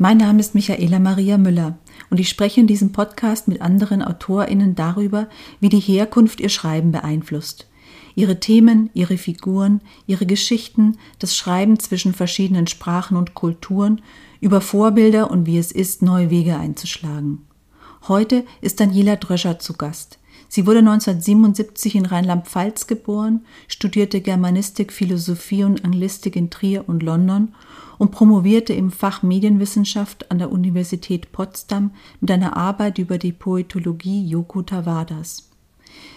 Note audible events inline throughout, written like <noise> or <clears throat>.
Mein Name ist Michaela Maria Müller und ich spreche in diesem Podcast mit anderen AutorInnen darüber, wie die Herkunft ihr Schreiben beeinflusst. Ihre Themen, ihre Figuren, ihre Geschichten, das Schreiben zwischen verschiedenen Sprachen und Kulturen, über Vorbilder und wie es ist, neue Wege einzuschlagen. Heute ist Daniela Dröscher zu Gast. Sie wurde 1977 in Rheinland-Pfalz geboren, studierte Germanistik, Philosophie und Anglistik in Trier und London und promovierte im Fach Medienwissenschaft an der Universität Potsdam mit einer Arbeit über die Poetologie Yoko Tawadas.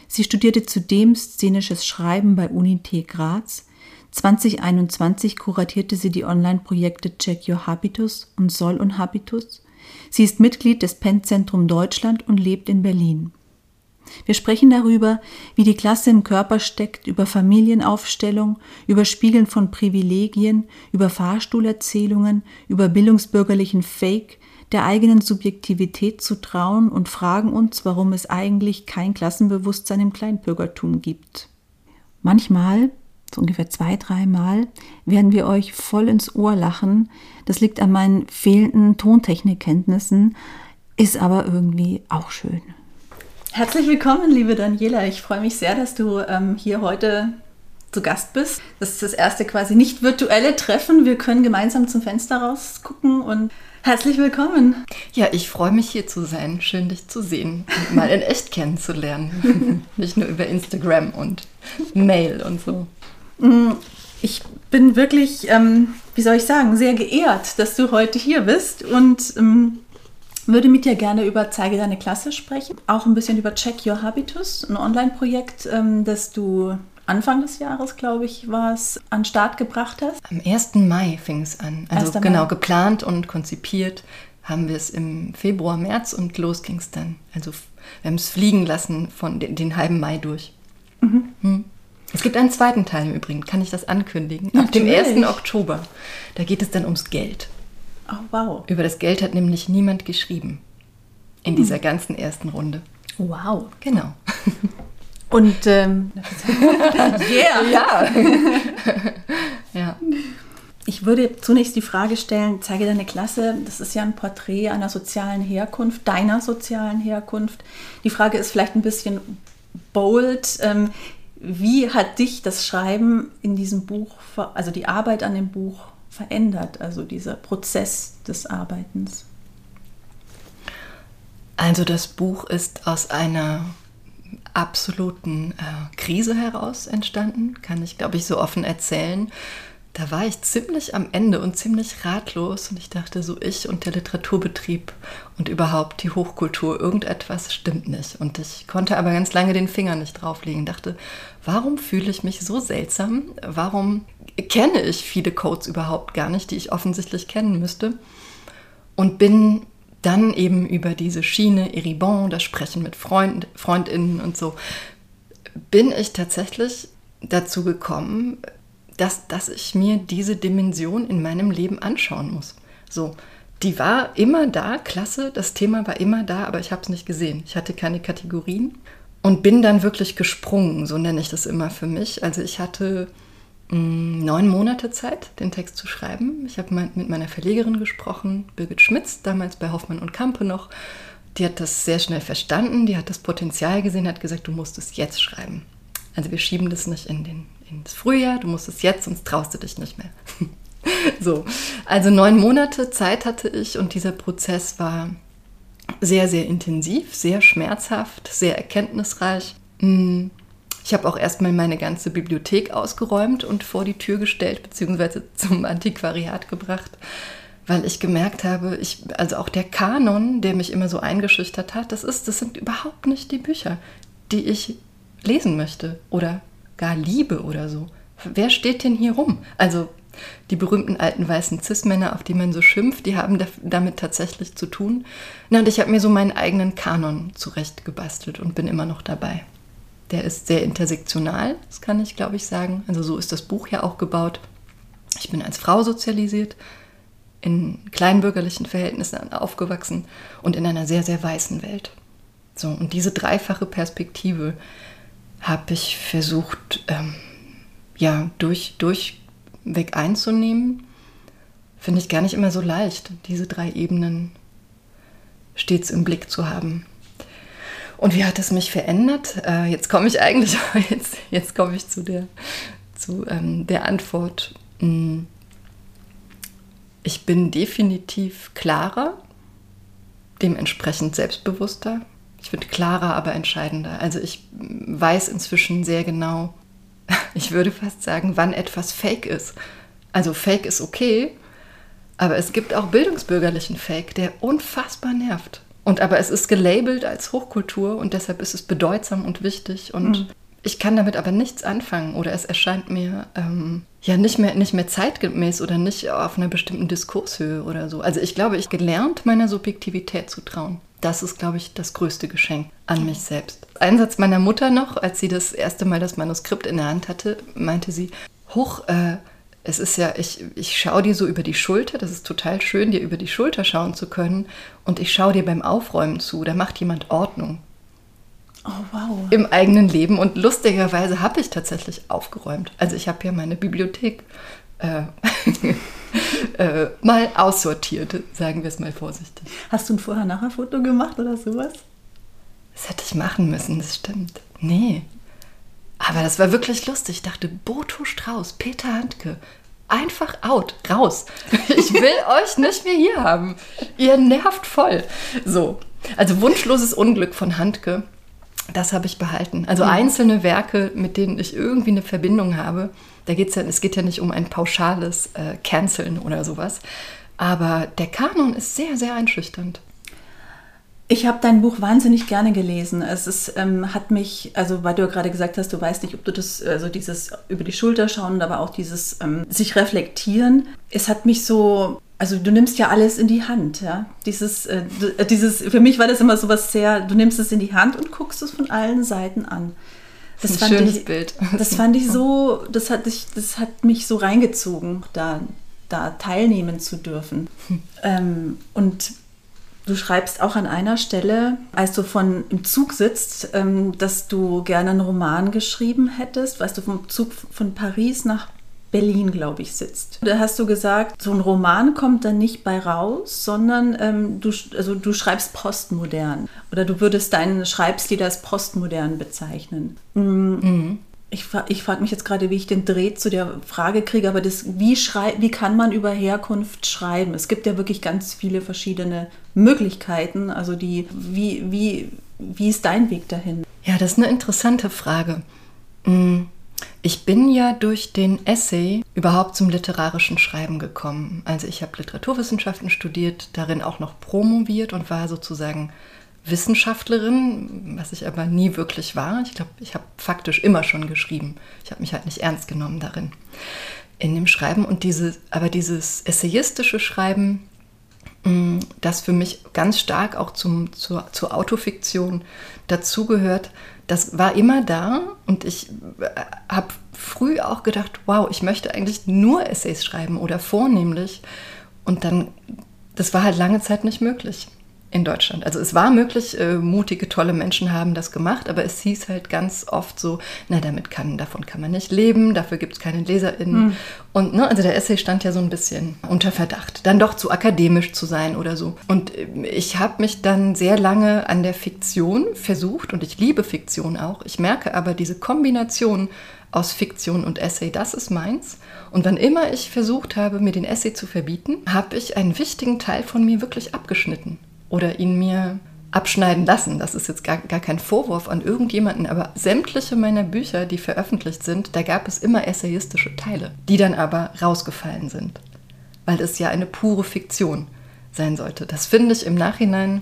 Sie studierte zudem szenisches Schreiben bei Unité Graz. 2021 kuratierte sie die Online-Projekte Check Your Habitus und Soll und Habitus. Sie ist Mitglied des Penn-Zentrum Deutschland und lebt in Berlin. Wir sprechen darüber, wie die Klasse im Körper steckt, über Familienaufstellung, über Spiegeln von Privilegien, über Fahrstuhlerzählungen, über bildungsbürgerlichen Fake, der eigenen Subjektivität zu trauen und fragen uns, warum es eigentlich kein Klassenbewusstsein im Kleinbürgertum gibt. Manchmal, so ungefähr zwei, dreimal, werden wir euch voll ins Ohr lachen. Das liegt an meinen fehlenden Tontechnikkenntnissen, ist aber irgendwie auch schön. Herzlich willkommen, liebe Daniela. Ich freue mich sehr, dass du ähm, hier heute zu Gast bist. Das ist das erste quasi nicht virtuelle Treffen. Wir können gemeinsam zum Fenster rausgucken und herzlich willkommen. Ja, ich freue mich hier zu sein. Schön, dich zu sehen und mal in echt kennenzulernen. <laughs> nicht nur über Instagram und Mail und so. Mm, ich bin wirklich, ähm, wie soll ich sagen, sehr geehrt, dass du heute hier bist und ähm, würde mit dir gerne über Zeige deine Klasse sprechen, auch ein bisschen über Check Your Habitus, ein Online-Projekt, ähm, das du Anfang des Jahres, glaube ich, war es, an Start gebracht hast. Am 1. Mai fing es an. Also genau, geplant und konzipiert haben wir es im Februar, März und los ging es dann. Also wir haben es fliegen lassen von den, den halben Mai durch. Mhm. Hm. Es gibt einen zweiten Teil im Übrigen, kann ich das ankündigen? Ab dem 1. Oktober. Da geht es dann ums Geld. Oh, wow. Über das Geld hat nämlich niemand geschrieben. In dieser hm. ganzen ersten Runde. Wow. Genau. <laughs> Und ähm, <laughs> yeah. <laughs> ja. ja. Ich würde zunächst die Frage stellen, zeige deine Klasse, das ist ja ein Porträt einer sozialen Herkunft, deiner sozialen Herkunft. Die Frage ist vielleicht ein bisschen bold. Ähm, wie hat dich das Schreiben in diesem Buch, also die Arbeit an dem Buch verändert, also dieser Prozess des Arbeitens? Also das Buch ist aus einer absoluten äh, Krise heraus entstanden, kann ich, glaube ich, so offen erzählen. Da war ich ziemlich am Ende und ziemlich ratlos und ich dachte so, ich und der Literaturbetrieb und überhaupt die Hochkultur, irgendetwas stimmt nicht. Und ich konnte aber ganz lange den Finger nicht drauflegen. Dachte, warum fühle ich mich so seltsam? Warum kenne ich viele Codes überhaupt gar nicht, die ich offensichtlich kennen müsste? Und bin dann eben über diese Schiene Eribon, das Sprechen mit Freund, Freundinnen und so, bin ich tatsächlich dazu gekommen, dass, dass ich mir diese Dimension in meinem Leben anschauen muss. So, die war immer da, klasse, das Thema war immer da, aber ich habe es nicht gesehen. Ich hatte keine Kategorien und bin dann wirklich gesprungen, so nenne ich das immer für mich. Also ich hatte Mm, neun Monate Zeit, den Text zu schreiben. Ich habe mit meiner Verlegerin gesprochen, Birgit Schmitz, damals bei Hoffmann und Kampe noch. Die hat das sehr schnell verstanden, die hat das Potenzial gesehen, hat gesagt, du musst es jetzt schreiben. Also wir schieben das nicht in den, ins Frühjahr, du musst es jetzt, sonst traust du dich nicht mehr. <laughs> so, also neun Monate Zeit hatte ich und dieser Prozess war sehr, sehr intensiv, sehr schmerzhaft, sehr erkenntnisreich. Mm, ich habe auch erstmal meine ganze Bibliothek ausgeräumt und vor die Tür gestellt, beziehungsweise <laughs> zum Antiquariat gebracht, weil ich gemerkt habe, ich, also auch der Kanon, der mich immer so eingeschüchtert hat, das, ist, das sind überhaupt nicht die Bücher, die ich lesen möchte oder gar liebe oder so. Wer steht denn hier rum? Also die berühmten alten weißen Cis-Männer, auf die man so schimpft, die haben damit tatsächlich zu tun. Na, und ich habe mir so meinen eigenen Kanon zurechtgebastelt und bin immer noch dabei. Der ist sehr intersektional, das kann ich, glaube ich, sagen. Also so ist das Buch ja auch gebaut. Ich bin als Frau sozialisiert, in kleinbürgerlichen Verhältnissen aufgewachsen und in einer sehr, sehr weißen Welt. So, und diese dreifache Perspektive habe ich versucht, ähm, ja, durch, durchweg einzunehmen. finde ich gar nicht immer so leicht, diese drei Ebenen stets im Blick zu haben. Und wie hat es mich verändert? Äh, jetzt komme ich eigentlich, <laughs> jetzt, jetzt komme ich zu der, zu, ähm, der Antwort. Hm. Ich bin definitiv klarer, dementsprechend selbstbewusster. Ich bin klarer, aber entscheidender. Also ich weiß inzwischen sehr genau, <laughs> ich würde fast sagen, wann etwas fake ist. Also fake ist okay, aber es gibt auch bildungsbürgerlichen Fake, der unfassbar nervt. Und aber es ist gelabelt als Hochkultur und deshalb ist es bedeutsam und wichtig. Und mhm. ich kann damit aber nichts anfangen oder es erscheint mir ähm, ja nicht mehr, nicht mehr zeitgemäß oder nicht auf einer bestimmten Diskurshöhe oder so. Also ich glaube, ich gelernt, meiner Subjektivität zu trauen. Das ist, glaube ich, das größte Geschenk an mich selbst. Einsatz meiner Mutter noch, als sie das erste Mal das Manuskript in der Hand hatte, meinte sie, hoch, äh, es ist ja, ich, ich schaue dir so über die Schulter, das ist total schön, dir über die Schulter schauen zu können. Und ich schaue dir beim Aufräumen zu, da macht jemand Ordnung. Oh, wow. Im eigenen Leben. Und lustigerweise habe ich tatsächlich aufgeräumt. Also ich habe ja meine Bibliothek äh, <laughs> äh, mal aussortiert, sagen wir es mal vorsichtig. Hast du ein Vorher-Nachher-Foto gemacht oder sowas? Das hätte ich machen müssen, das stimmt. Nee, aber das war wirklich lustig. Ich dachte, Boto Strauß, Peter Handke, einfach out, raus. <laughs> Ich will <laughs> euch nicht mehr hier haben. Ihr nervt voll. So, also wunschloses Unglück von Handke, das habe ich behalten. Also mhm. einzelne Werke, mit denen ich irgendwie eine Verbindung habe. Da geht's ja, es geht ja nicht um ein pauschales äh, Canceln oder sowas. Aber der Kanon ist sehr, sehr einschüchternd. Ich habe dein Buch wahnsinnig gerne gelesen. Es ist, ähm, hat mich, also weil du ja gerade gesagt hast, du weißt nicht, ob du das, also dieses über die Schulter schauen, aber auch dieses ähm, sich reflektieren. Es hat mich so, also du nimmst ja alles in die Hand, ja. Dieses, äh, äh dieses, für mich war das immer so was sehr, du nimmst es in die Hand und guckst es von allen Seiten an. Das, ein schönes ich, Bild. Das fand ich so, das hat, ich, das hat mich so reingezogen, da, da teilnehmen zu dürfen. Hm. <laughs> Ähm, und Du schreibst auch an einer Stelle, als du von im Zug sitzt, ähm, dass du gerne einen Roman geschrieben hättest, weißt du, vom Zug von Paris nach Berlin, glaube ich, sitzt. Da hast du gesagt, so ein Roman kommt dann nicht bei raus, sondern ähm, du, also du schreibst postmodern. Oder du würdest deinen Schreibstil als postmodern bezeichnen. Mhm. Mhm ich, ich frage mich jetzt gerade, wie ich den Dreh zu der Frage kriege, aber das, wie, schrei, wie kann man über Herkunft schreiben? Es gibt ja wirklich ganz viele verschiedene Möglichkeiten. Also die, wie, wie, wie ist dein Weg dahin? Ja, das ist eine interessante Frage. Mm, ich bin ja durch den Essay überhaupt zum literarischen Schreiben gekommen. Also ich habe Literaturwissenschaften studiert, darin auch noch promoviert und war sozusagen Wissenschaftlerin, was ich aber nie wirklich war. Ich glaube, ich habe faktisch immer schon geschrieben. Ich habe mich halt nicht ernst genommen darin in dem Schreiben. Und diese, aber dieses essayistische Schreiben, mm, das für mich ganz stark auch zum, zur, zur Autofiktion dazugehört, das war immer da und ich äh, habe früh auch gedacht, wow, ich möchte eigentlich nur Essays schreiben oder vornehmlich. Und dann, das war halt lange Zeit nicht möglich in Deutschland. Also es war möglich, äh, mutige, tolle Menschen haben das gemacht, aber es hieß halt ganz oft so, na, damit kann, davon kann man nicht leben, dafür gibt es keine LeserInnen. Mhm. Und ne, also der Essay stand ja so ein bisschen unter Verdacht, dann doch zu akademisch zu sein oder so. Und äh, ich habe mich dann sehr lange an der Fiktion versucht und ich liebe Fiktion auch. Ich merke aber diese Kombination aus Fiktion und Essay, das ist meins. Und wann immer ich versucht habe, mir den Essay zu verbieten, habe ich einen wichtigen Teil von mir wirklich abgeschnitten oder ihn mir abschneiden lassen. Das ist jetzt gar, gar kein Vorwurf an irgendjemanden, aber sämtliche meiner Bücher, die veröffentlicht sind, da gab es immer essayistische Teile, die dann aber rausgefallen sind, weil es ja eine pure Fiktion sein sollte. Das finde ich im Nachhinein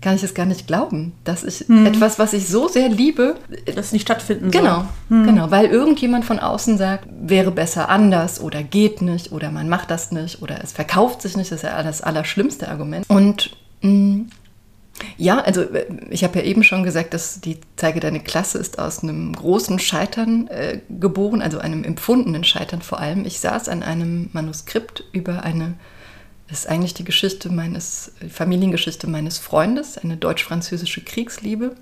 kann ich es gar nicht glauben, dass ich hm. etwas, was ich so sehr liebe, das nicht stattfinden genau, soll. Genau, hm. genau, weil irgendjemand von außen sagt, wäre besser anders oder geht nicht oder man macht das nicht oder es verkauft sich nicht, das ist ja das allerschlimmste Argument. Und. Ja, also äh, ich habe ja eben schon gesagt, dass die Zeige deine Klasse ist aus einem großen Scheitern äh, geboren, also einem empfundenen Scheitern vor allem. Ich saß an einem Manuskript über eine, das ist eigentlich die Geschichte meines, Familiengeschichte meines Freundes, eine deutsch-französische Kriegsliebe.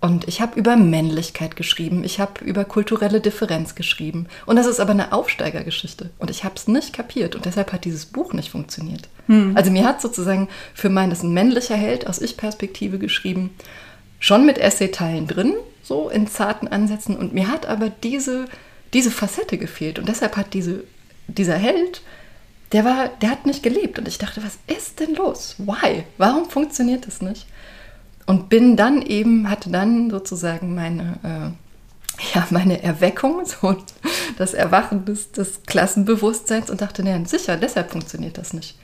Und ich habe über Männlichkeit geschrieben, ich habe über kulturelle Differenz geschrieben. Und das ist aber eine Aufsteigergeschichte. Und ich habe es nicht kapiert. Und deshalb hat dieses Buch nicht funktioniert. Hm. Also mir hat sozusagen für mein, das ist ein männlicher Held aus Ich-Perspektive geschrieben, schon mit Essay-Teilen drin, so in zarten Ansätzen. Und mir hat aber diese, diese Facette gefehlt. Und deshalb hat diese, dieser Held, der war, der hat nicht gelebt. Und ich dachte, was ist denn los? Why? Warum funktioniert das nicht? Und bin dann eben, hatte dann sozusagen meine, äh, ja, meine Erweckung, <laughs> so das Erwachen des, des Klassenbewusstseins und dachte, naja, sicher, deshalb funktioniert das nicht.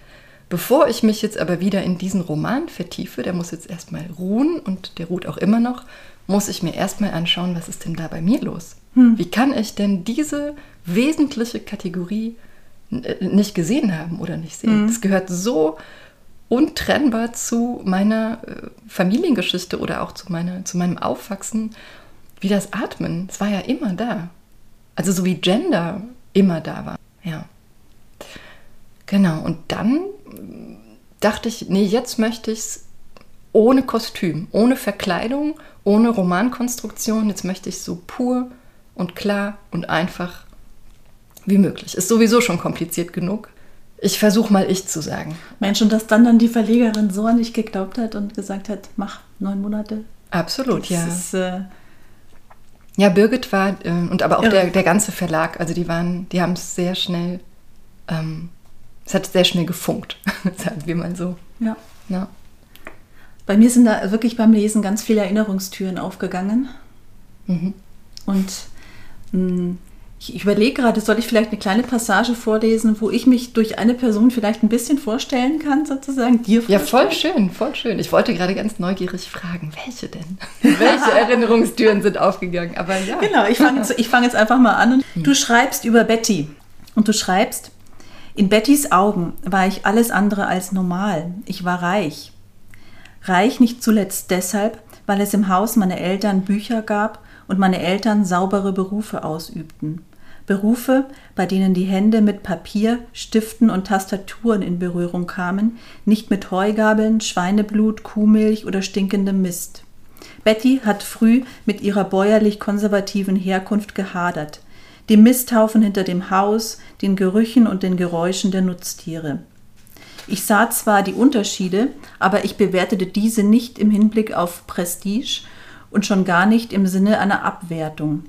Bevor ich mich jetzt aber wieder in diesen Roman vertiefe, der muss jetzt erstmal ruhen und der ruht auch immer noch, muss ich mir erstmal anschauen, was ist denn da bei mir los? Hm. Wie kann ich denn diese wesentliche Kategorie äh, nicht gesehen haben oder nicht sehen? Es hm. gehört so untrennbar zu meiner äh, Familiengeschichte oder auch zu, meiner, zu meinem Aufwachsen wie das Atmen. Es war ja immer da. Also so wie Gender immer da war. Ja. Genau. Und dann dachte ich, nee, jetzt möchte ich es ohne Kostüm, ohne Verkleidung, ohne Romankonstruktion. Jetzt möchte ich es so pur und klar und einfach wie möglich. Ist sowieso schon kompliziert genug ich versuche mal ich zu sagen. Mensch, und dass dann dann die Verlegerin so an dich geglaubt hat und gesagt hat, mach neun Monate. Absolut, das ja. Ist, äh ja, Birgit war, äh, und aber auch der, der ganze Verlag, also die waren, die haben es sehr schnell, ähm, es hat sehr schnell gefunkt, <laughs> sagen wir mal so. Ja. ja. Bei mir sind da wirklich beim Lesen ganz viele Erinnerungstüren aufgegangen. Mhm. Und mh, mm, ich überlege gerade, soll ich vielleicht eine kleine Passage vorlesen, wo ich mich durch eine Person vielleicht ein bisschen vorstellen kann, sozusagen? Dir vorstellen? Ja, voll schön, voll schön. Ich wollte gerade ganz neugierig fragen, welche denn? <laughs> welche Erinnerungstüren sind aufgegangen? Aber ja. Genau, ich fange jetzt, fang jetzt einfach mal an. Hm. Du schreibst über Betty und du schreibst, in Bettys Augen war ich alles andere als normal. Ich war reich. Reich nicht zuletzt deshalb, weil es im Haus meiner Eltern Bücher gab und meine Eltern saubere Berufe ausübten. Berufe, bei denen die Hände mit Papier, Stiften und Tastaturen in Berührung kamen, nicht mit Heugabeln, Schweineblut, Kuhmilch oder stinkendem Mist. Betty hat früh mit ihrer bäuerlich-konservativen Herkunft gehadert, dem Misthaufen hinter dem Haus, den Gerüchen und den Geräuschen der Nutztiere. Ich sah zwar die Unterschiede, aber ich bewertete diese nicht im Hinblick auf Prestige und schon gar nicht im Sinne einer Abwertung.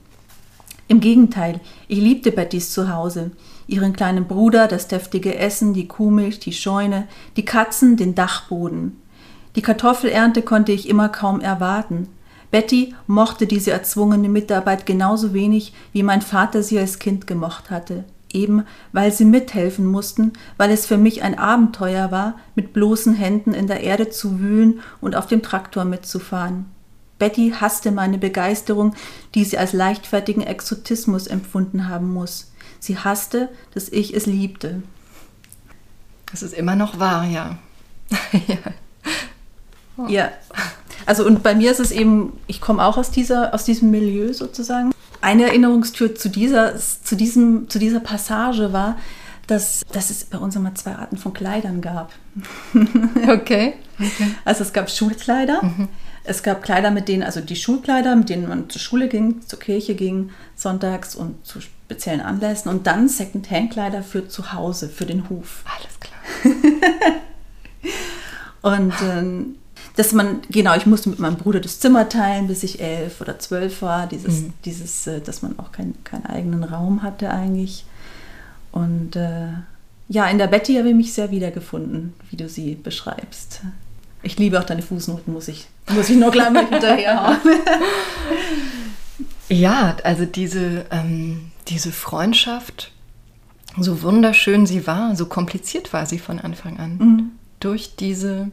Im Gegenteil, ich liebte Bettys Zuhause, ihren kleinen Bruder, das deftige Essen, die Kuhmilch, die Scheune, die Katzen, den Dachboden. Die Kartoffelernte konnte ich immer kaum erwarten. Betty mochte diese erzwungene Mitarbeit genauso wenig, wie mein Vater sie als Kind gemocht hatte, eben weil sie mithelfen mussten, weil es für mich ein Abenteuer war, mit bloßen Händen in der Erde zu wühlen und auf dem Traktor mitzufahren. Betty hasste meine Begeisterung, die sie als leichtfertigen Exotismus empfunden haben muss. Sie hasste, dass ich es liebte. Das ist immer noch wahr, ja. <laughs> ja. Oh. ja. Also und bei mir ist es eben, ich komme auch aus dieser, aus diesem Milieu sozusagen. Eine Erinnerungstür zu dieser, zu diesem, zu dieser Passage war, dass, dass es bei uns immer zwei Arten von Kleidern gab. okay. <laughs> okay. Also es gab Schulkleider. Mhm es gab Kleider, mit denen, also die Schulkleider, mit denen man zur Schule ging, zur Kirche ging, sonntags und zu speziellen Anlässen und dann Second-Hand-Kleider für zu Hause, für den Hof. Alles klar. <laughs> und ähm, dass man, genau, ich musste mit meinem Bruder das Zimmer teilen, bis ich elf oder zwölf war. Dieses, mhm. dieses äh, dass man auch kein, keinen eigenen Raum hatte eigentlich. Und äh, ja, in der Betty habe ich mich sehr wiedergefunden, wie du sie beschreibst. Ich liebe auch deine Fußnoten, muss ich, muss ich noch gleich mal <laughs> hinterher haben. ja, also diese, ähm, diese Freundschaft, so wunderschön sie war, so kompliziert war sie von Anfang an. Mhm. Durch diese,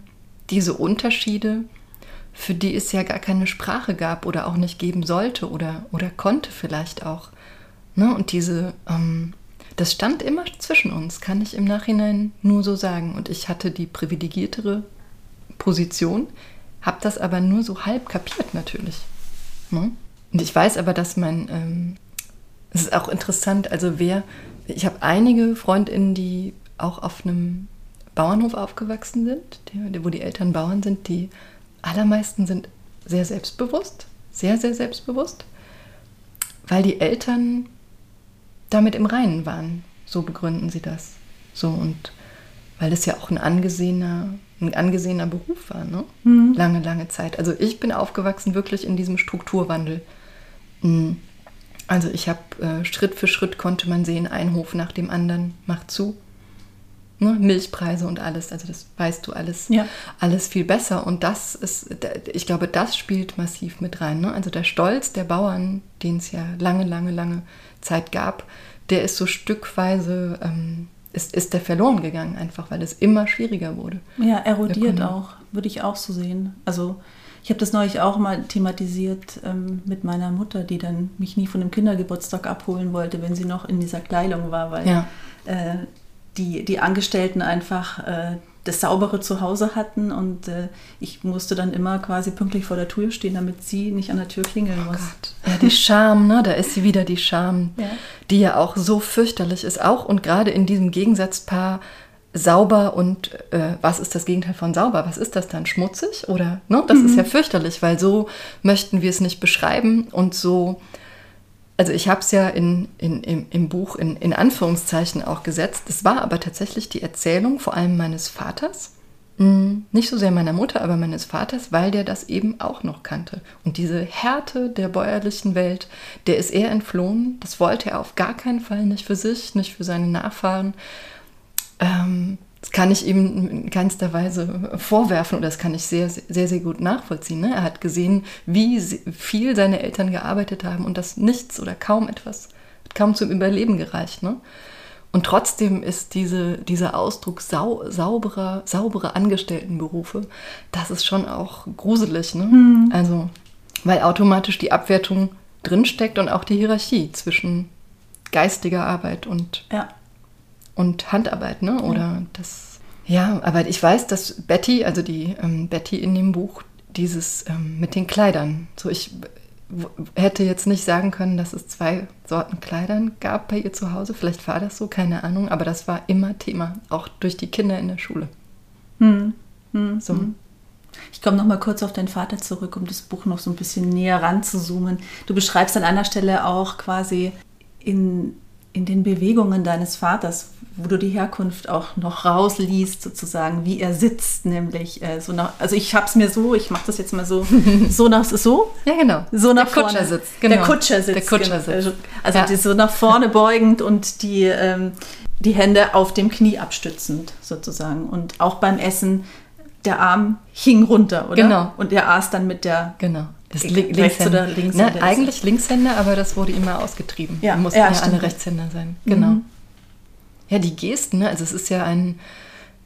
diese Unterschiede, für die es ja gar keine Sprache gab oder auch nicht geben sollte oder, oder konnte vielleicht auch. Ne? Und diese, ähm, das stand immer zwischen uns, kann ich im Nachhinein nur so sagen. Und ich hatte die privilegiertere Position, habe das aber nur so halb kapiert natürlich. Ne? Und ich weiß aber, dass mein, ähm, es ist auch interessant, also wer, ich habe einige Freundinnen, die auch auf einem Bauernhof aufgewachsen sind, die, wo die Eltern Bauern sind, die allermeisten sind sehr selbstbewusst, sehr, sehr selbstbewusst, weil die Eltern damit im Reinen waren. So begründen sie das. So und weil es ja auch ein angesehener, ein angesehener Beruf war, ne? Mhm. Lange, lange Zeit. Also ich bin aufgewachsen wirklich in diesem Strukturwandel. Mhm. Also ich habe äh, Schritt für Schritt konnte man sehen, ein Hof nach dem anderen macht zu. Ne? Milchpreise und alles, also das weißt du alles, ja. alles viel besser. Und das ist, ich glaube, das spielt massiv mit rein. Ne? Also der Stolz der Bauern, den es ja lange, lange, lange Zeit gab, der ist so stückweise, ähm, ist, ist der verloren gegangen, einfach weil es immer schwieriger wurde. Ja, erodiert auch, würde ich auch so sehen. Also ich habe das neulich auch mal thematisiert ähm, mit meiner Mutter, die dann mich nie von dem Kindergeburtstag abholen wollte, wenn sie noch in dieser Kleidung war, weil ja. äh, die, die Angestellten einfach äh, das saubere Zuhause hatten und äh, ich musste dann immer quasi pünktlich vor der Tür stehen, damit sie nicht an der Tür klingeln oh muss. Gott. Ja, die Scham, ne? Da ist sie wieder die Scham, <laughs> ja. die ja auch so fürchterlich ist, auch und gerade in diesem Gegensatzpaar sauber und äh, was ist das Gegenteil von sauber? Was ist das dann? Schmutzig? Oder ne? Das mhm. ist ja fürchterlich, weil so möchten wir es nicht beschreiben und so also ich habe es ja in, in, im, im Buch in, in Anführungszeichen auch gesetzt. Es war aber tatsächlich die Erzählung vor allem meines Vaters. Hm, nicht so sehr meiner Mutter, aber meines Vaters, weil der das eben auch noch kannte. Und diese Härte der bäuerlichen Welt, der ist er entflohen. Das wollte er auf gar keinen Fall, nicht für sich, nicht für seine Nachfahren. Ähm, das kann ich ihm in keinster Weise vorwerfen oder das kann ich sehr, sehr, sehr gut nachvollziehen. Ne? Er hat gesehen, wie viel seine Eltern gearbeitet haben und das nichts oder kaum etwas, kaum zum Überleben gereicht. Ne? Und trotzdem ist diese, dieser Ausdruck sau, sauberer, saubere Angestelltenberufe, das ist schon auch gruselig. Ne? Mhm. Also, weil automatisch die Abwertung drinsteckt und auch die Hierarchie zwischen geistiger Arbeit und ja und Handarbeit, ne? Oder ja. das. Ja, aber ich weiß, dass Betty, also die ähm, Betty in dem Buch, dieses ähm, mit den Kleidern. So, ich hätte jetzt nicht sagen können, dass es zwei Sorten Kleidern gab bei ihr zu Hause. Vielleicht war das so, keine Ahnung, aber das war immer Thema, auch durch die Kinder in der Schule. Hm. Hm. So. Hm. Ich komme noch mal kurz auf deinen Vater zurück, um das Buch noch so ein bisschen näher ranzuzoomen. Du beschreibst an einer Stelle auch quasi in in den Bewegungen deines Vaters, wo du die Herkunft auch noch rausliest, sozusagen, wie er sitzt, nämlich äh, so nach, also ich habe es mir so, ich mache das jetzt mal so, <laughs> so nach so, ja genau, so nach der vorne. Kutscher sitzt, genau. der Kutscher sitzt, der Kutscher genau. sitzt. also ja. so nach vorne beugend und die ähm, die Hände auf dem Knie abstützend sozusagen und auch beim Essen der Arm hing runter, oder? Genau. Und er aß dann mit der genau. Das Link Linkshänder. oder Linkshänder? Na, eigentlich Linkshänder, aber das wurde immer ausgetrieben. Ja, mussten ja, ja alle Rechtshänder sein. Genau. Mhm. Ja, die Gesten, ne? also es ist ja ein,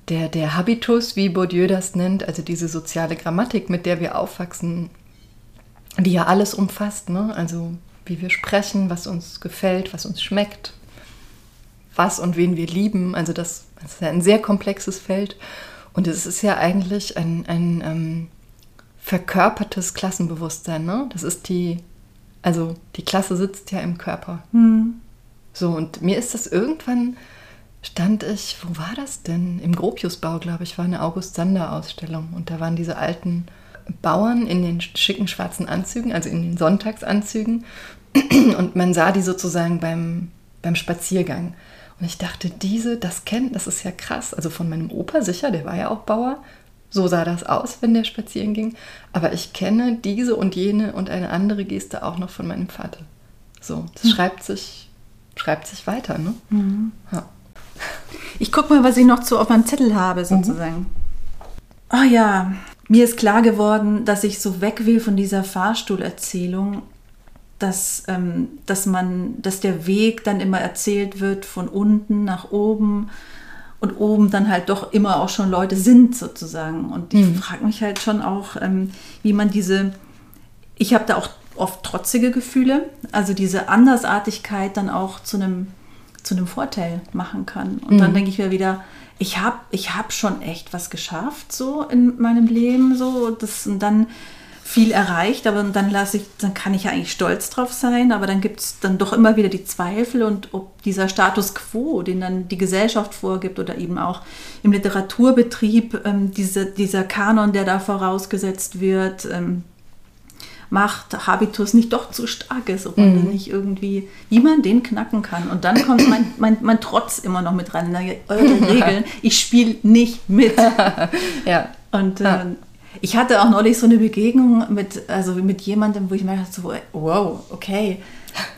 der, der Habitus, wie Bourdieu das nennt, also diese soziale Grammatik, mit der wir aufwachsen, die ja alles umfasst, ne? also wie wir sprechen, was uns gefällt, was uns schmeckt, was und wen wir lieben, also das, das ist ja ein sehr komplexes Feld und es ist ja eigentlich ein, ein ähm, verkörpertes Klassenbewusstsein. Ne? Das ist die, also die Klasse sitzt ja im Körper. Mhm. So, und mir ist das irgendwann, stand ich, wo war das denn? Im Gropiusbau, glaube ich, war eine August-Sander-Ausstellung. Und da waren diese alten Bauern in den schicken schwarzen Anzügen, also in den Sonntagsanzügen. <clears throat> Und man sah die sozusagen beim, beim Spaziergang. Und ich dachte, diese, das kennt, das ist ja krass. Also von meinem Opa sicher, der war ja auch Bauer. So sah das aus, wenn der spazieren ging. Aber ich kenne diese und jene und eine andere Geste auch noch von meinem Vater. So, das mhm. schreibt, sich, schreibt sich weiter. Ne? Mhm. Ja. Ich gucke mal, was ich noch so auf meinem Zettel habe, sozusagen. Mhm. Oh ja, mir ist klar geworden, dass ich so weg will von dieser Fahrstuhlerzählung, dass, ähm, dass man, dass der Weg dann immer erzählt wird von unten nach oben und oben dann halt doch immer auch schon Leute sind sozusagen. Und ich mhm. frage mich halt schon auch, ähm, wie man diese, ich habe da auch oft trotzige Gefühle, also diese Andersartigkeit dann auch zu einem zu einem Vorteil machen kann. Und mhm. dann denke ich mir wieder, ich habe ich hab schon echt was geschafft so in meinem Leben so das und dann viel erreicht, aber dann lasse ich, dann kann ich ja eigentlich stolz drauf sein, aber dann gibt es dann doch immer wieder die Zweifel und ob dieser Status quo, den dann die Gesellschaft vorgibt oder eben auch im Literaturbetrieb ähm, diese, dieser Kanon, der da vorausgesetzt wird, ähm, Machthabitus nicht doch zu stark ist, ob man Mhm. nicht irgendwie, wie man den knacken kann. Und dann kommt mein, <coughs> mein, mein Trotz immer noch mit rein. Na, eure Regeln, ich spiele nicht mit. <laughs> Ja. Und äh, ich hatte auch neulich so eine Begegnung mit, also mit jemandem, wo ich mir dachte, so, wow, okay.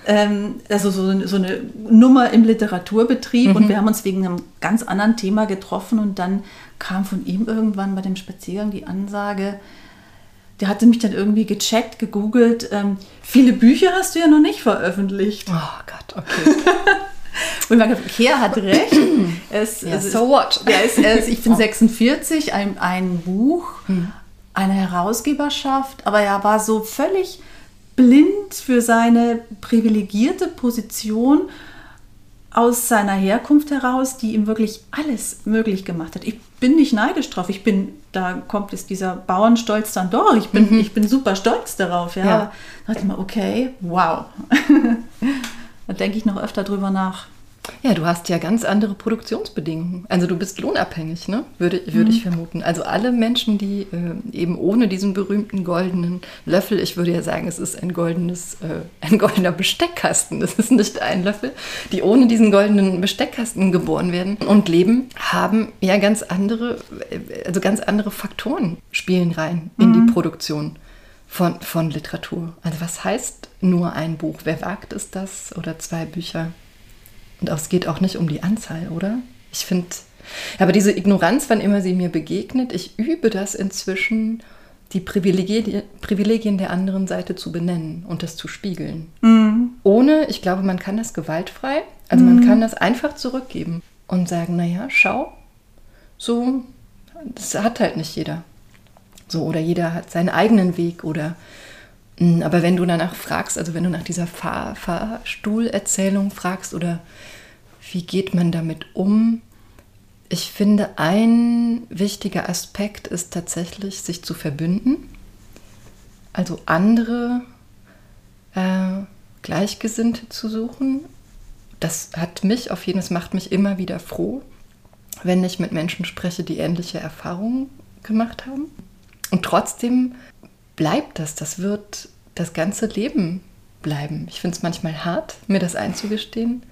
Ähm, also so, eine- so eine Nummer im Literaturbetrieb und wir haben uns wegen einem ganz anderen Thema getroffen und dann kam von ihm irgendwann bei dem Spaziergang die Ansage, der hatte mich dann irgendwie gecheckt, gegoogelt, ähm, viele Bücher hast du ja noch nicht veröffentlicht. Oh Gott, okay. <laughs> Und ich habe gedacht, okay, er hat recht. Es, Ja, es so what? Ist, er ist, ich bin 46, ein, ein Buch, Hm. eine Herausgeberschaft, aber er war so völlig blind für seine privilegierte Position aus seiner Herkunft heraus, die ihm wirklich alles möglich gemacht hat. Ich bin nicht neidisch drauf. Ich bin, da kommt jetzt dieser Bauernstolz dann doch. Ich bin, ich bin super stolz darauf. Ja. Mhm. Ja. Da dachte ich mir, okay, wow. <laughs> da denke ich noch öfter drüber nach. Ja, du hast ja ganz andere Produktionsbedingungen. Also du bist lohnabhängig, ne? würde, würde ich vermuten. Also alle Menschen, die äh, eben ohne diesen berühmten goldenen Löffel, ich würde ja sagen, es ist ein goldenes, äh, ein goldener Besteckkasten, es ist nicht ein Löffel, die ohne diesen goldenen Besteckkasten geboren werden und leben, haben ja ganz andere, äh, also ganz andere Faktoren spielen rein in die Produktion von, von Literatur. Also was heißt nur ein Buch? Wer wagt es das? Oder zwei Bücher? Und auch, es geht auch nicht um die Anzahl, oder? Ich finde, aber diese Ignoranz, wann immer sie mir begegnet, ich übe das inzwischen, die Privilegien, Privilegien der anderen Seite zu benennen und das zu spiegeln. Ohne, ich glaube, man kann das gewaltfrei, also man kann das einfach zurückgeben und sagen, naja, schau, so, das hat halt nicht jeder. So, oder jeder hat seinen eigenen Weg oder aber wenn du danach fragst, also wenn du nach dieser Fahr Fahrstuhlerzählung fragst oder wie geht man damit um, ich finde, ein wichtiger Aspekt ist tatsächlich, sich zu verbünden. Also andere äh, Gleichgesinnte zu suchen. Das hat mich auf jeden Fall, macht mich immer wieder froh, wenn ich mit Menschen spreche, die ähnliche Erfahrungen gemacht haben. Und trotzdem bleibt das. Das wird das ganze Leben bleiben. Ich finde es manchmal hart, mir das einzugestehen.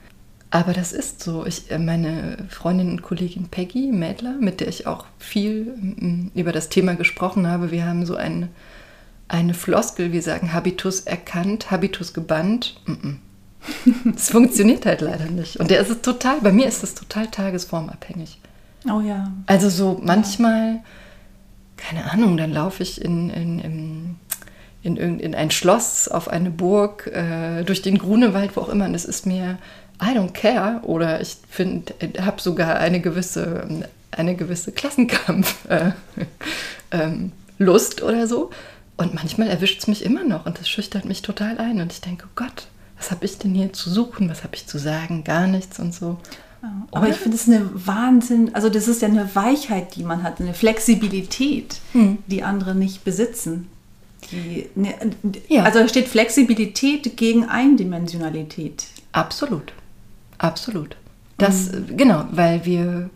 Aber das ist so. Ich, äh, meine Freundin und Kollegin Peggy Mädler, mit der ich auch viel mm, über das Thema gesprochen habe, wir haben so eine, eine Floskel, wir sagen Habitus erkannt, Habitus gebannt. Es <laughs> funktioniert halt leider nicht. Und der ist es total, bei mir ist es total tagesformabhängig. Oh ja. Also so manchmal, keine Ahnung, dann laufe ich in, in, in, in, in ein Schloss, auf eine Burg, äh, durch den Grunewald, wo auch immer. Und es ist mir, I don't care. Oder ich finde, habe sogar eine gewisse, eine gewisse Klassenkampf <laughs> äh, ähm, oder so. Und manchmal erwischt es mich immer noch und das schüchtert mich total ein. Und ich denke, oh Gott, was habe ich denn hier zu suchen? Was habe ich zu sagen? Gar nichts und so. Aber ich finde es eine Wahnsinn, also das ist ja eine Weichheit, die man hat, eine Flexibilität, Hm. die andere nicht besitzen. Die, ne, Ja. Also steht Flexibilität gegen Eindimensionalität. Absolut. Absolut. Das, äh, genau, weil wir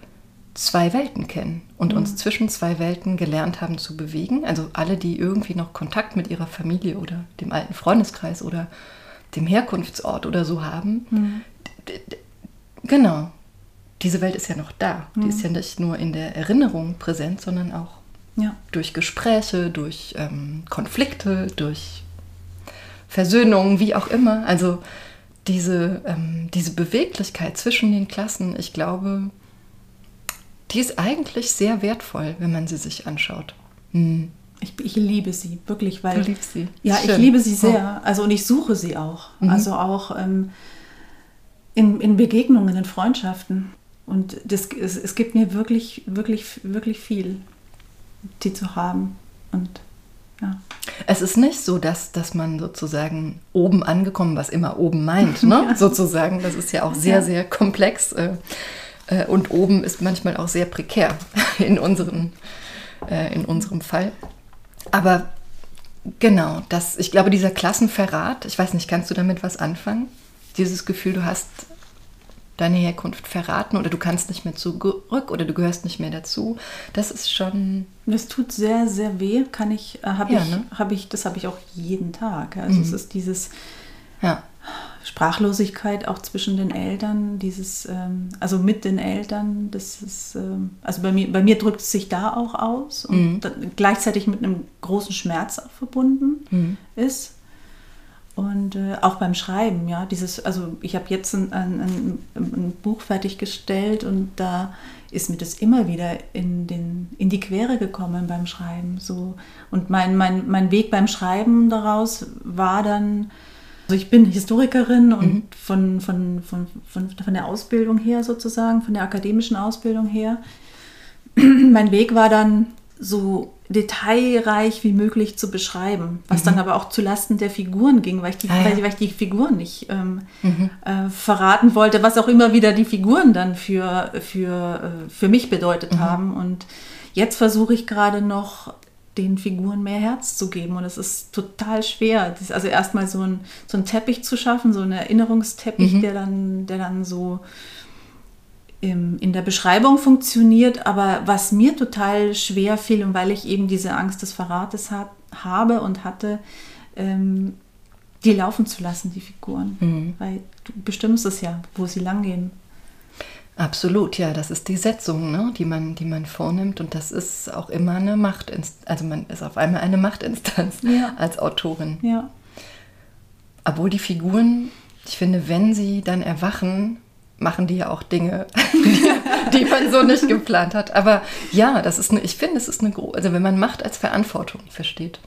zwei Welten kennen und uns zwischen zwei Welten gelernt haben zu bewegen. Also alle, die irgendwie noch Kontakt mit ihrer Familie oder dem alten Freundeskreis oder dem Herkunftsort oder so haben. D- Genau. Diese Welt ist ja noch da. Die ist ja nicht nur in der Erinnerung präsent, sondern auch Ja. durch Gespräche, durch ähm, Konflikte, durch Versöhnungen, wie auch immer. Also diese, ähm, diese Beweglichkeit zwischen den Klassen, ich glaube, die ist eigentlich sehr wertvoll, wenn man sie sich anschaut. Hm. Ich, ich liebe sie, wirklich, weil. Du liebst sie. Ja, Schön. ich liebe sie sehr. Also und ich suche sie auch. Mhm. Also auch ähm, in, in Begegnungen, in Freundschaften. Und das, es, es gibt mir wirklich, wirklich, wirklich viel, die zu haben. Und ja. Es ist nicht so, dass, dass man sozusagen oben angekommen, was immer oben meint, ne? <laughs> sozusagen. Das ist ja auch sehr, Ja. sehr komplex. Äh, äh, und oben ist manchmal auch sehr prekär <laughs> in, unseren, äh, in unserem Fall. Aber genau, das, ich glaube, dieser Klassenverrat, ich weiß nicht, kannst du damit was anfangen? Dieses Gefühl, du hast deine Herkunft verraten oder du kannst nicht mehr zurück oder du gehörst nicht mehr dazu. Das ist schon. Das tut sehr, sehr weh. Kann ich, äh, habe Ja, ich, ne? habe ich, das habe ich auch jeden Tag. Also Mhm. es ist dieses Ja. Sprachlosigkeit auch zwischen den Eltern, dieses, ähm, also mit den Eltern, das ist, ähm, also bei mir, bei mir drückt es sich da auch aus und Mhm. gleichzeitig mit einem großen Schmerz auch verbunden Mhm. ist. Und äh, auch beim Schreiben, ja, dieses, also ich habe jetzt ein, ein, ein, Buch fertiggestellt und da ist mir das immer wieder in, den, in die Quere gekommen beim Schreiben. So. Und mein, mein, mein Weg beim Schreiben daraus war dann, also ich bin Historikerin und Mhm. von, von, von, von, von der Ausbildung her sozusagen, von der akademischen Ausbildung her, <clears throat> mein Weg war dann so detailreich wie möglich zu beschreiben, was dann aber auch zu Lasten der Figuren ging, weil ich die, Mhm. Ah, ja. weil, weil ich die Figuren nicht ähm, Mhm. äh, verraten wollte, was auch immer wieder die Figuren dann für, für, äh, für mich bedeutet Mhm. haben. Und jetzt versuche ich gerade noch den Figuren mehr Herz zu geben und es ist total schwer. Das ist also erstmal so ein, so ein Teppich zu schaffen, so ein Erinnerungsteppich, Mhm. der dann, der dann so im, in der Beschreibung funktioniert, aber was mir total schwer fiel und weil ich eben diese Angst des Verrates hat, habe und hatte, ähm, die laufen zu lassen, die Figuren. Mhm. Weil du bestimmst es ja, wo sie langgehen. Absolut, ja, das ist die Setzung, ne, die, man, die man vornimmt und das ist auch immer eine Machtinstanz, also man ist auf einmal eine Machtinstanz Ja. als Autorin. Ja. Obwohl die Figuren, ich finde, wenn sie dann erwachen, machen die ja auch Dinge, die, <laughs> die man so nicht geplant hat. Aber ja, das ist eine, ich finde, es ist eine große, also wenn man Macht als Verantwortung versteht,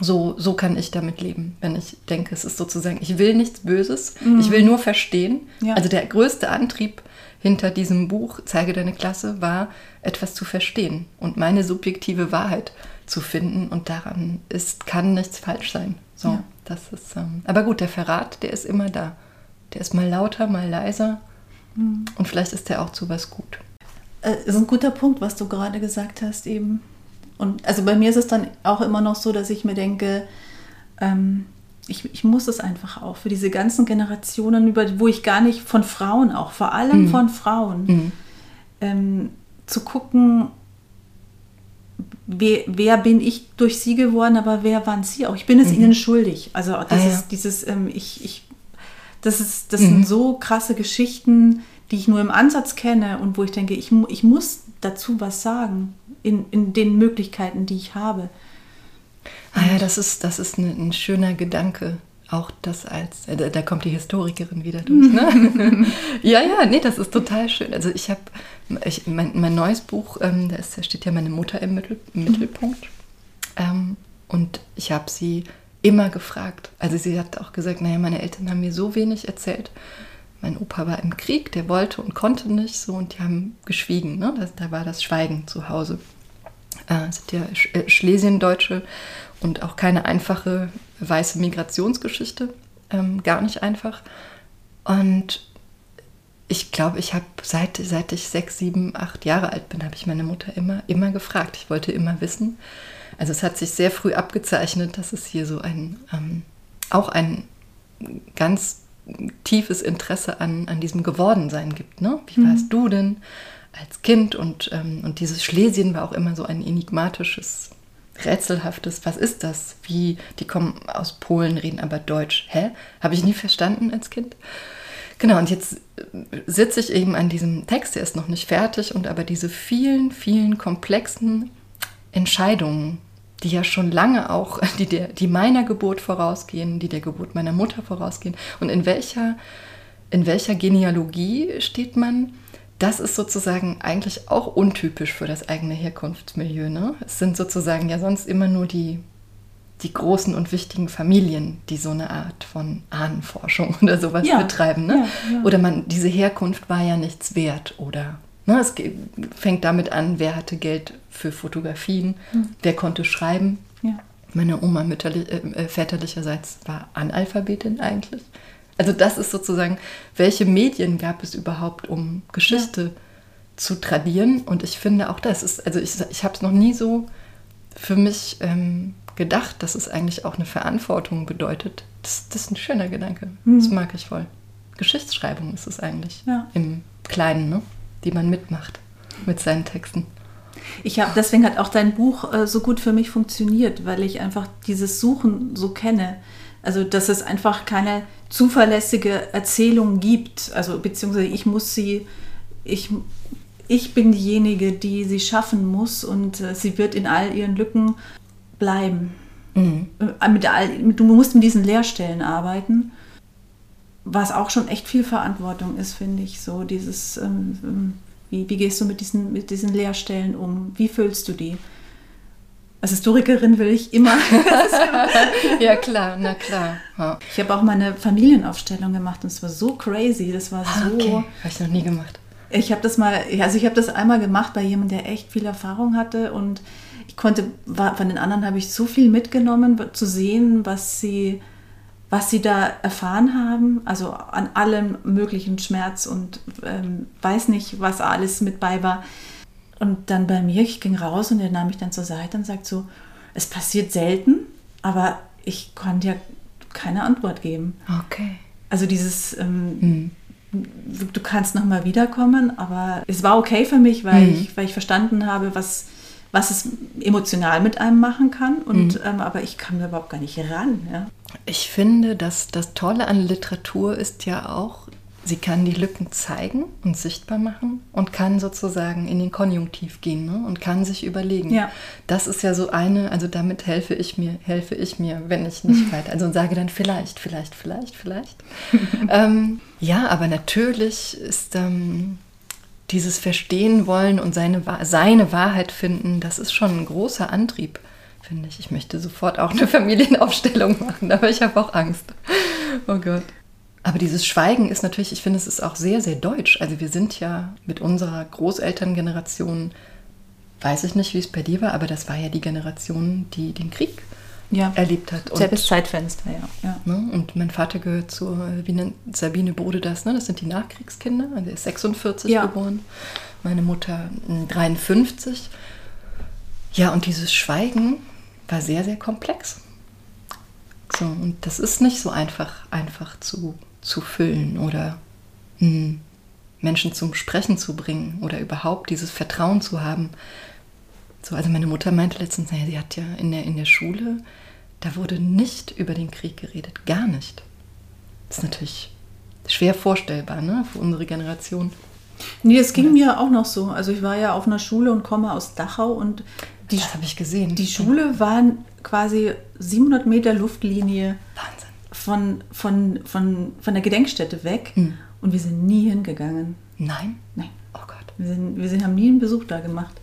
so, so kann ich damit leben, wenn ich denke, es ist sozusagen, ich will nichts Böses, ich will nur verstehen. Ja. Also der größte Antrieb hinter diesem Buch, Zeige deine Klasse, war, etwas zu verstehen und meine subjektive Wahrheit zu finden und daran ist, kann nichts falsch sein. So, Ja. das ist, ähm, aber gut, der Verrat, der ist immer da. Der ist mal lauter, mal leiser und vielleicht ist der auch zu was gut. Äh, ist ein guter Punkt, was du gerade gesagt hast eben. Und also bei mir ist es dann auch immer noch so, dass ich mir denke, ähm, ich, ich muss es einfach auch für diese ganzen Generationen, über, wo ich gar nicht von Frauen auch, vor allem von Frauen, Mhm. ähm, zu gucken, wer, wer bin ich durch sie geworden, aber wer waren sie auch? Ich bin es ihnen schuldig. Also dieses, Mhm. Ah, ja. dieses ähm, ich, ich, das, ist, das Mhm. sind so krasse Geschichten, die ich nur im Ansatz kenne und wo ich denke, ich, ich muss dazu was sagen in, in den Möglichkeiten, die ich habe. Ah ja, das ist, das ist ein, ein schöner Gedanke. Auch das als, äh, da, kommt die Historikerin wieder durch, ne? <laughs> ja, ja, nee, das ist total schön. Also ich habe, mein, mein neues Buch, ähm, da, ist, da steht ja meine Mutter im, im Mittelpunkt. Ähm, und ich habe sie immer gefragt. Also sie hat auch gesagt, naja, meine Eltern haben mir so wenig erzählt. Mein Opa war im Krieg, der wollte und konnte nicht so und die haben geschwiegen. Ne? Das, da war das Schweigen zu Hause äh, sind ja Sch äh, Schlesiendeutsche und auch keine einfache weiße Migrationsgeschichte, ähm, gar nicht einfach. Und ich glaube, ich habe seit, seit ich sechs, sieben, acht Jahre alt bin, habe ich meine Mutter immer, immer gefragt. Ich wollte immer wissen. Also es hat sich sehr früh abgezeichnet, dass es hier so ein, ähm, auch ein ganz tiefes Interesse an, an diesem Gewordensein gibt. Ne? Wie warst du denn als Kind? Und, ähm, und dieses Schlesien war auch immer so ein enigmatisches, rätselhaftes, was ist das? Wie, die kommen aus Polen, reden aber Deutsch. Hä? Habe ich nie verstanden als Kind. Genau, und jetzt äh, sitze ich eben an diesem Text, der ist noch nicht fertig, und aber diese vielen, vielen komplexen Entscheidungen, die ja schon lange auch, <laughs> die, der, die meiner Geburt vorausgehen, die der Geburt meiner Mutter vorausgehen. Und in welcher, in welcher Genealogie steht man? Das ist sozusagen eigentlich auch untypisch für das eigene Herkunftsmilieu. Ne? Es sind sozusagen ja sonst immer nur die, die großen und wichtigen Familien, die so eine Art von Ahnenforschung <laughs> oder sowas Ja, betreiben. Ne? ja, ja. Oder man, diese Herkunft war ja nichts wert oder ne, es fängt damit an, wer hatte Geld für Fotografien, wer konnte schreiben. Ja. Meine Oma mütterlich, äh, äh, väterlicherseits war Analphabetin eigentlich. Also das ist sozusagen, welche Medien gab es überhaupt, um Geschichte zu tradieren? Und ich finde auch das ist, also ich, ich habe es noch nie so für mich ähm, gedacht, dass es eigentlich auch eine Verantwortung bedeutet. Das, das ist ein schöner Gedanke. Das mag ich voll. Geschichtsschreibung ist es eigentlich. Ja. Im Kleinen, ne? Die man mitmacht mit seinen Texten. Ich habe deswegen hat auch dein Buch äh, so gut für mich funktioniert, weil ich einfach dieses Suchen so kenne. Also dass es einfach keine zuverlässige Erzählung gibt. Also beziehungsweise ich muss sie, ich, ich bin diejenige, die sie schaffen muss und äh, sie wird in all ihren Lücken bleiben. Mhm. Äh, mit all, du musst mit diesen Leerstellen arbeiten, was auch schon echt viel Verantwortung ist, finde ich. So dieses, ähm, ähm wie, wie gehst du mit diesen, mit diesen Leerstellen um? Wie füllst du die? Als Historikerin will ich immer. <laughs> <laughs> ja, klar, na klar. Ja. Ich habe auch mal eine Familienaufstellung gemacht und es war so crazy. Das war Ah, so. okay. Habe ich noch nie gemacht. Ich habe das mal, also ich habe das einmal gemacht bei jemandem, der echt viel Erfahrung hatte und ich konnte, war- von den anderen habe ich so viel mitgenommen, zu sehen, was sie, was sie da erfahren haben, also an allem möglichen Schmerz und ähm, weiß nicht, was alles mit bei war. Und dann bei mir, ich ging raus und er nahm mich dann zur Seite und sagt so, es passiert selten, aber ich konnte ja keine Antwort geben. Okay. Also dieses, ähm, du kannst nochmal wiederkommen, aber es war okay für mich, weil, Mhm. ich, weil ich verstanden habe, was, was es emotional mit einem machen kann. Und, ähm, aber ich kam da überhaupt gar nicht ran. Ja. Ich finde, dass das Tolle an Literatur ist ja auch, sie kann die Lücken zeigen und sichtbar machen und kann sozusagen in den Konjunktiv gehen ne? und kann sich überlegen. Ja. Das ist ja so eine, also damit helfe ich mir, helfe ich mir, wenn ich nicht <laughs> weiter, also sage dann vielleicht, vielleicht, vielleicht, vielleicht. <laughs> ähm, ja, aber natürlich ist ähm, dieses Verstehen wollen und seine, seine Wahrheit finden, das ist schon ein großer Antrieb, finde ich. Ich möchte sofort auch eine <laughs> Familienaufstellung machen, aber ich habe auch Angst. Oh Gott. Aber dieses Schweigen ist natürlich, ich finde, es ist auch sehr, sehr deutsch. Also wir sind ja mit unserer Großelterngeneration, weiß ich nicht, wie es bei dir war, aber das war ja die Generation, die den Krieg Ja. erlebt hat. Und Selbes Zeitfenster, ja. ja. Ne? Und mein Vater gehört zur, wie nennt Sabine Bode das, ne? das sind die Nachkriegskinder. Also er ist 46 Ja. geboren, meine Mutter mm, 53. Ja, und dieses Schweigen war sehr, sehr komplex. So, und das ist nicht so einfach, einfach zu, zu füllen oder mm, Menschen zum Sprechen zu bringen oder überhaupt dieses Vertrauen zu haben. So, also meine Mutter meinte letztens, naja, sie hat ja in der, in der Schule, da wurde nicht über den Krieg geredet, gar nicht. Das ist natürlich schwer vorstellbar, ne, für unsere Generation. Nee, es ging mir auch noch so. Also ich war ja auf einer Schule und komme aus Dachau und die, Das habe ich gesehen. die Schule war quasi 700 Meter Luftlinie Wahnsinn. von, von, von, von der Gedenkstätte weg Mhm. und wir sind nie hingegangen. Nein? Nein. Oh Gott. Wir, sind, wir sind, haben nie einen Besuch da gemacht.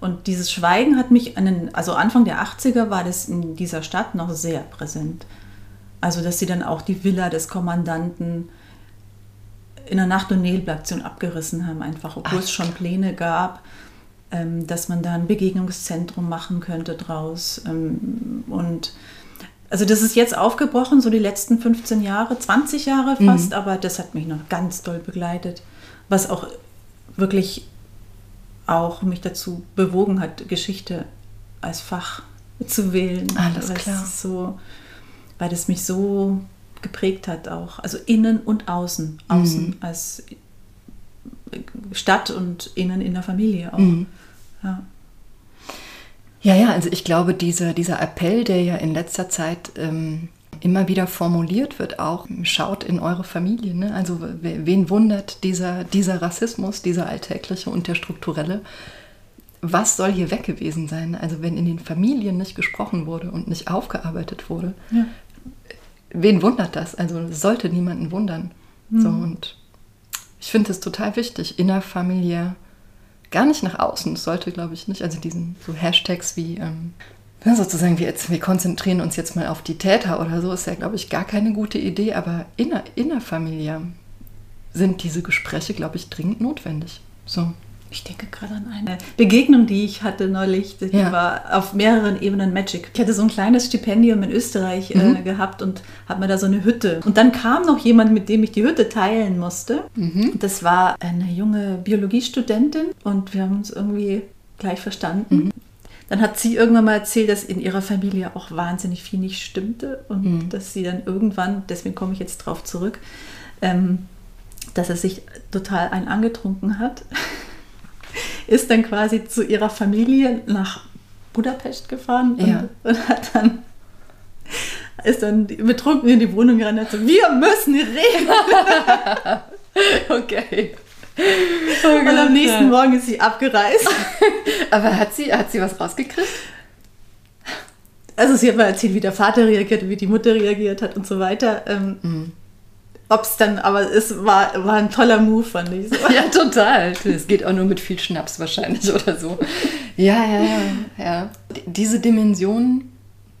Und dieses Schweigen hat mich, an den, also Anfang der 80er war das in dieser Stadt noch sehr präsent. Also, dass sie dann auch die Villa des Kommandanten in der Nacht- und Nebelaktion abgerissen haben, einfach, obwohl Ach, es schon Pläne gab, dass man da ein Begegnungszentrum machen könnte draus. Ähm, und also das ist jetzt aufgebrochen, so die letzten 15 Jahre, 20 Jahre fast, aber das hat mich noch ganz doll begleitet, was auch wirklich auch mich dazu bewogen hat, Geschichte als Fach zu wählen. Alles klar. So, weil das mich so geprägt hat auch. Also innen und außen. Außen Mhm. als Stadt und innen in der Familie auch. Mhm. Ja. Ja, ja, also ich glaube, dieser, dieser Appell, der ja in letzter Zeit ähm, immer wieder formuliert wird, auch schaut in eure Familie. Ne? Also we- wen wundert dieser, dieser Rassismus, dieser alltägliche und der strukturelle? Was soll hier weg gewesen sein? Also wenn in den Familien nicht gesprochen wurde und nicht aufgearbeitet wurde, Ja. wen wundert das? Also sollte niemanden wundern. So, und ich finde es total wichtig, innerfamiliär, gar nicht nach außen. Das sollte, glaube ich, nicht. Also diesen so Hashtags wie ähm, ja, sozusagen, wir, jetzt, wir konzentrieren uns jetzt mal auf die Täter oder so, ist ja, glaube ich, gar keine gute Idee. Aber inner, innerfamiliär sind diese Gespräche, glaube ich, dringend notwendig. So. Ich denke gerade an eine Begegnung, die ich hatte neulich. Die Ja. war auf mehreren Ebenen Magic. Ich hatte so ein kleines Stipendium in Österreich äh, Mhm. gehabt und habe mir da so eine Hütte. Und dann kam noch jemand, mit dem ich die Hütte teilen musste. Mhm. Das war eine junge Biologiestudentin und wir haben uns irgendwie gleich verstanden. Mhm. Dann hat sie irgendwann mal erzählt, dass in ihrer Familie auch wahnsinnig viel nicht stimmte und Mhm. dass sie dann irgendwann, deswegen komme ich jetzt drauf zurück, ähm, dass er sich total ein angetrunken hat, <laughs> ist dann quasi zu ihrer Familie nach Budapest gefahren und, Ja. und hat dann ist dann betrunken in die Wohnung gerannt und hat so, wir müssen reden. <laughs> Okay. Und am nächsten Morgen ist sie abgereist. <laughs> Aber hat sie, hat sie was rausgekriegt? Also sie hat mal erzählt, wie der Vater reagiert und wie die Mutter reagiert hat und so weiter. Ähm, Mhm. Ob es dann, aber es war, war ein toller Move, fand ich. So. <laughs> Ja, total. Es geht auch nur mit viel Schnaps wahrscheinlich <laughs> oder so. Ja, ja, ja. ja. Diese Dimension,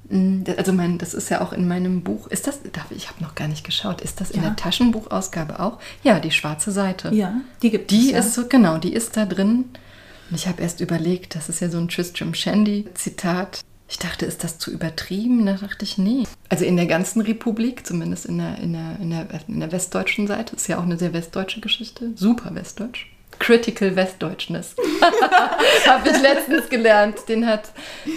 das- also mein, das ist ja auch in meinem Buch. Ist das, darf ich habe noch gar nicht geschaut, ist das in Ja. der Taschenbuchausgabe auch? Ja, die schwarze Seite. Ja, die gibt Die es. ja. ist so, genau, die ist da drin. Und ich habe erst überlegt, das ist ja so ein Tristram Shandy Zitat. Ich dachte, ist das zu übertrieben? Da dachte ich, nee. Also in der ganzen Republik, zumindest in der, in der, in der, in der westdeutschen Seite, ist ja auch eine sehr westdeutsche Geschichte. Super westdeutsch. Critical Westdeutschness. <laughs> habe ich letztens gelernt. Den hat,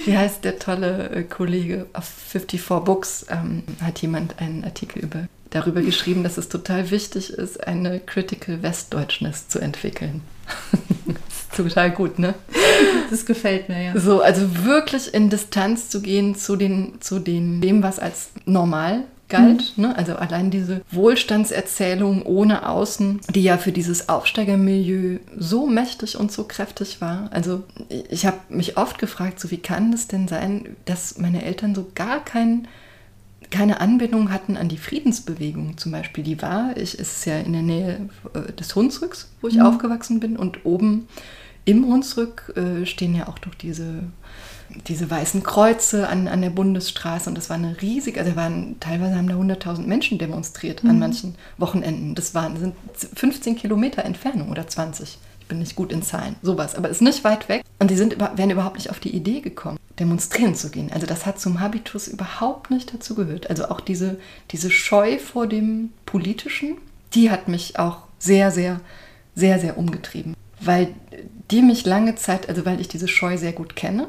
wie heißt der tolle äh, Kollege auf 54 Books, ähm, hat jemand einen Artikel über, darüber geschrieben, dass es total wichtig ist, eine Critical Westdeutschness zu entwickeln. <laughs> total gut, ne? <laughs> Das gefällt mir, ja. So, also wirklich in Distanz zu gehen zu, den, zu den, dem, was als normal galt. Ne? Also allein diese Wohlstandserzählung ohne Außen, die ja für dieses Aufsteigermilieu so mächtig und so kräftig war. Also ich habe mich oft gefragt, so wie kann es denn sein, dass meine Eltern so gar kein, keine Anbindung hatten an die Friedensbewegung zum Beispiel. Die war, ich ist ja in der Nähe äh, des Hunsrücks, wo ich aufgewachsen bin und oben im Hunsrück äh, stehen ja auch doch diese, diese weißen Kreuze an, an der Bundesstraße und das war eine riesige, also waren, teilweise haben da 100.000 Menschen demonstriert an manchen Wochenenden. Das waren sind 15 Kilometer Entfernung oder 20. Ich bin nicht gut in Zahlen, sowas, aber ist nicht weit weg. Und die sind, wären überhaupt nicht auf die Idee gekommen, demonstrieren zu gehen. Also das hat zum Habitus überhaupt nicht dazu gehört. Also auch diese, diese Scheu vor dem Politischen, die hat mich auch sehr, sehr, sehr, sehr umgetrieben. Weil die mich lange Zeit, also weil ich diese Scheu sehr gut kenne.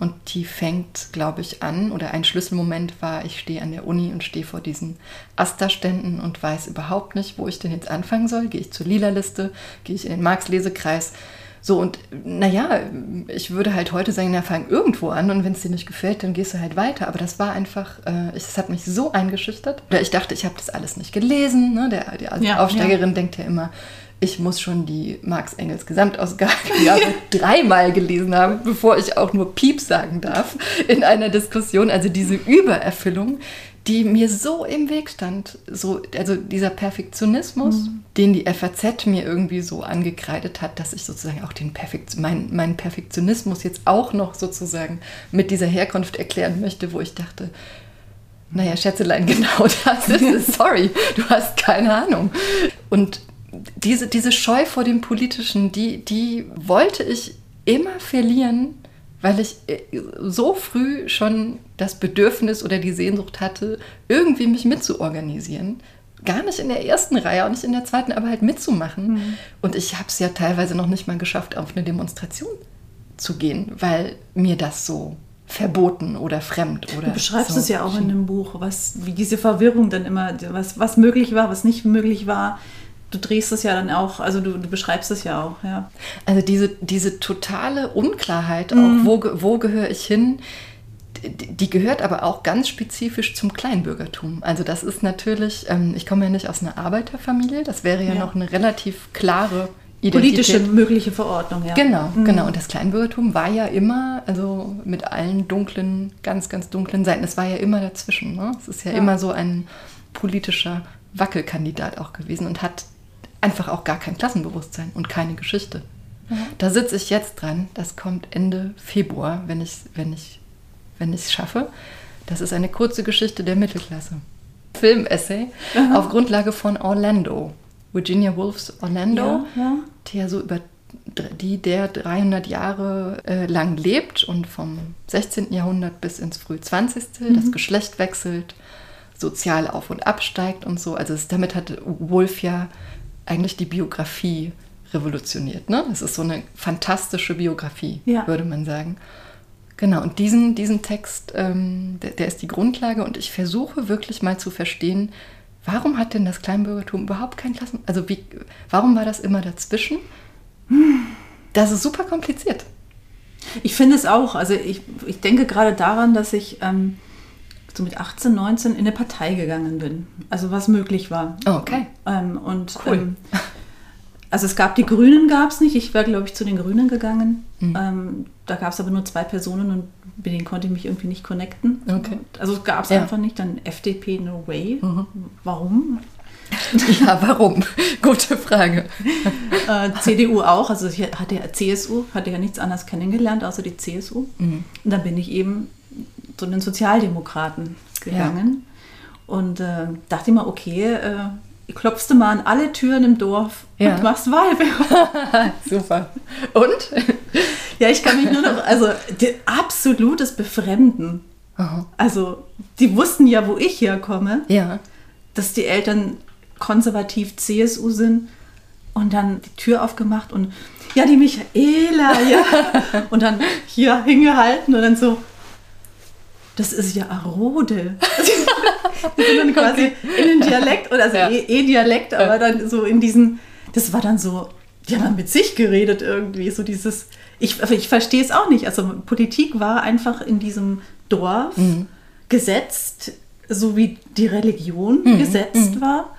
Und die fängt, glaube ich, an, oder ein Schlüsselmoment war, ich stehe an der Uni und stehe vor diesen Asta-Ständen und weiß überhaupt nicht, wo ich denn jetzt anfangen soll. Gehe ich zur Lila-Liste, gehe ich in den Marx-Lesekreis. So, und naja, ich würde halt heute sagen, na, fang irgendwo an und wenn es dir nicht gefällt, dann gehst du halt weiter. Aber das war einfach, äh, es hat mich so eingeschüchtert. Oder ich dachte, ich habe das alles nicht gelesen. Ne? Der, also Ja, Aufsteigerin denkt ja immer, ich muss schon die Marx-Engels Gesamtausgabe ja, <laughs> dreimal gelesen haben, bevor ich auch nur Piep sagen darf in einer Diskussion. Also diese Übererfüllung, die mir so im Weg stand. So, also dieser Perfektionismus, den die FAZ mir irgendwie so angekreidet hat, dass ich sozusagen auch den Perfekt, mein, meinen Perfektionismus jetzt auch noch sozusagen mit dieser Herkunft erklären möchte, wo ich dachte, naja, Schätzelein, <laughs> genau das ist es. Sorry, du hast keine Ahnung. Und diese, diese Scheu vor dem Politischen, die, die wollte ich immer verlieren, weil ich äh, so früh schon das Bedürfnis oder die Sehnsucht hatte, irgendwie mich mitzuorganisieren. Gar nicht in der ersten Reihe, auch nicht in der zweiten, aber halt mitzumachen. Und ich habe es ja teilweise noch nicht mal geschafft, auf eine Demonstration zu gehen, weil mir das so verboten oder fremd oder Du beschreibst so es ja auch in dem Buch, was, wie diese Verwirrung dann immer, was, was möglich war, was nicht möglich war. Du drehst es ja dann auch, also du, du beschreibst es ja auch, ja. Also diese, diese totale Unklarheit, Mhm. auch wo, wo gehöre ich hin, die, die gehört aber auch ganz spezifisch zum Kleinbürgertum. Also das ist natürlich, ähm, ich komme ja nicht aus einer Arbeiterfamilie, das wäre ja, Ja. noch eine relativ klare Identität. Politische mögliche Verordnung, ja. Genau, genau. Und das Kleinbürgertum war ja immer, also mit allen dunklen, ganz, ganz dunklen Seiten, es war ja immer dazwischen. Ne? Es ist ja, Ja. immer so ein politischer Wackelkandidat auch gewesen und hat einfach auch gar kein Klassenbewusstsein und keine Geschichte. Da sitze ich jetzt dran. Das kommt Ende Februar, wenn ich wenn ich wenn ich es schaffe. Das ist eine kurze Geschichte der Mittelklasse. Filmessay auf Grundlage von Orlando. Virginia Woolfs Orlando Ja, ja. der so über die der 300 Jahre äh, lang lebt und vom 16. Jahrhundert bis ins früh 20. das Geschlecht wechselt, sozial auf und absteigt und so. Also es, damit hat Wolf ja eigentlich die Biografie revolutioniert. Ne? Es ist so eine fantastische Biografie, Ja. würde man sagen. Genau, und diesen, diesen Text, ähm, der, der ist die Grundlage und ich versuche wirklich mal zu verstehen, warum hat denn das Kleinbürgertum überhaupt kein Klassen... Also wie, warum war das immer dazwischen? Das ist super kompliziert. Ich finde es auch. Also ich, ich denke gerade daran, dass ich ähm, so mit 18, 19 in eine Partei gegangen bin. Also was möglich war. Oh, okay. Ähm, und Cool. ähm, also es gab die Grünen, gab es nicht. Ich wäre, glaube ich, zu den Grünen gegangen. Mhm. Ähm, da gab es aber nur zwei Personen und mit denen konnte ich mich irgendwie nicht connecten. Okay. Also es gab es Ja. Mhm. einfach nicht. Dann FDP, no way. Warum? <laughs> Ja, warum? Gute Frage. <laughs> Äh, CDU auch. Also ich hatte ja CSU, hatte ja nichts anderes kennengelernt, außer die CSU. Mhm. Und dann bin ich eben zu den Sozialdemokraten gegangen und äh, dachte immer, okay, äh, klopfst du mal an alle Türen im Dorf Ja. und machst Wahlwerbung. <laughs> Super. Und? ja, ich kann mich nur noch, also absolutes Befremden. Aha. Also die wussten ja, wo ich herkomme, Ja. dass die Eltern konservativ CSU sind und dann die Tür aufgemacht und ja, die Michaela, ja. <laughs> Und dann hier hingehalten und dann so, das ist ja Arode. <laughs> Die sind dann quasi in den Dialekt, oder also Ja. eh, eh Dialekt, aber dann so in diesen, das war dann so, die haben dann mit sich geredet irgendwie, so dieses, ich, ich verstehe es auch nicht. Also Politik war einfach in diesem Dorf gesetzt, so wie die Religion gesetzt war.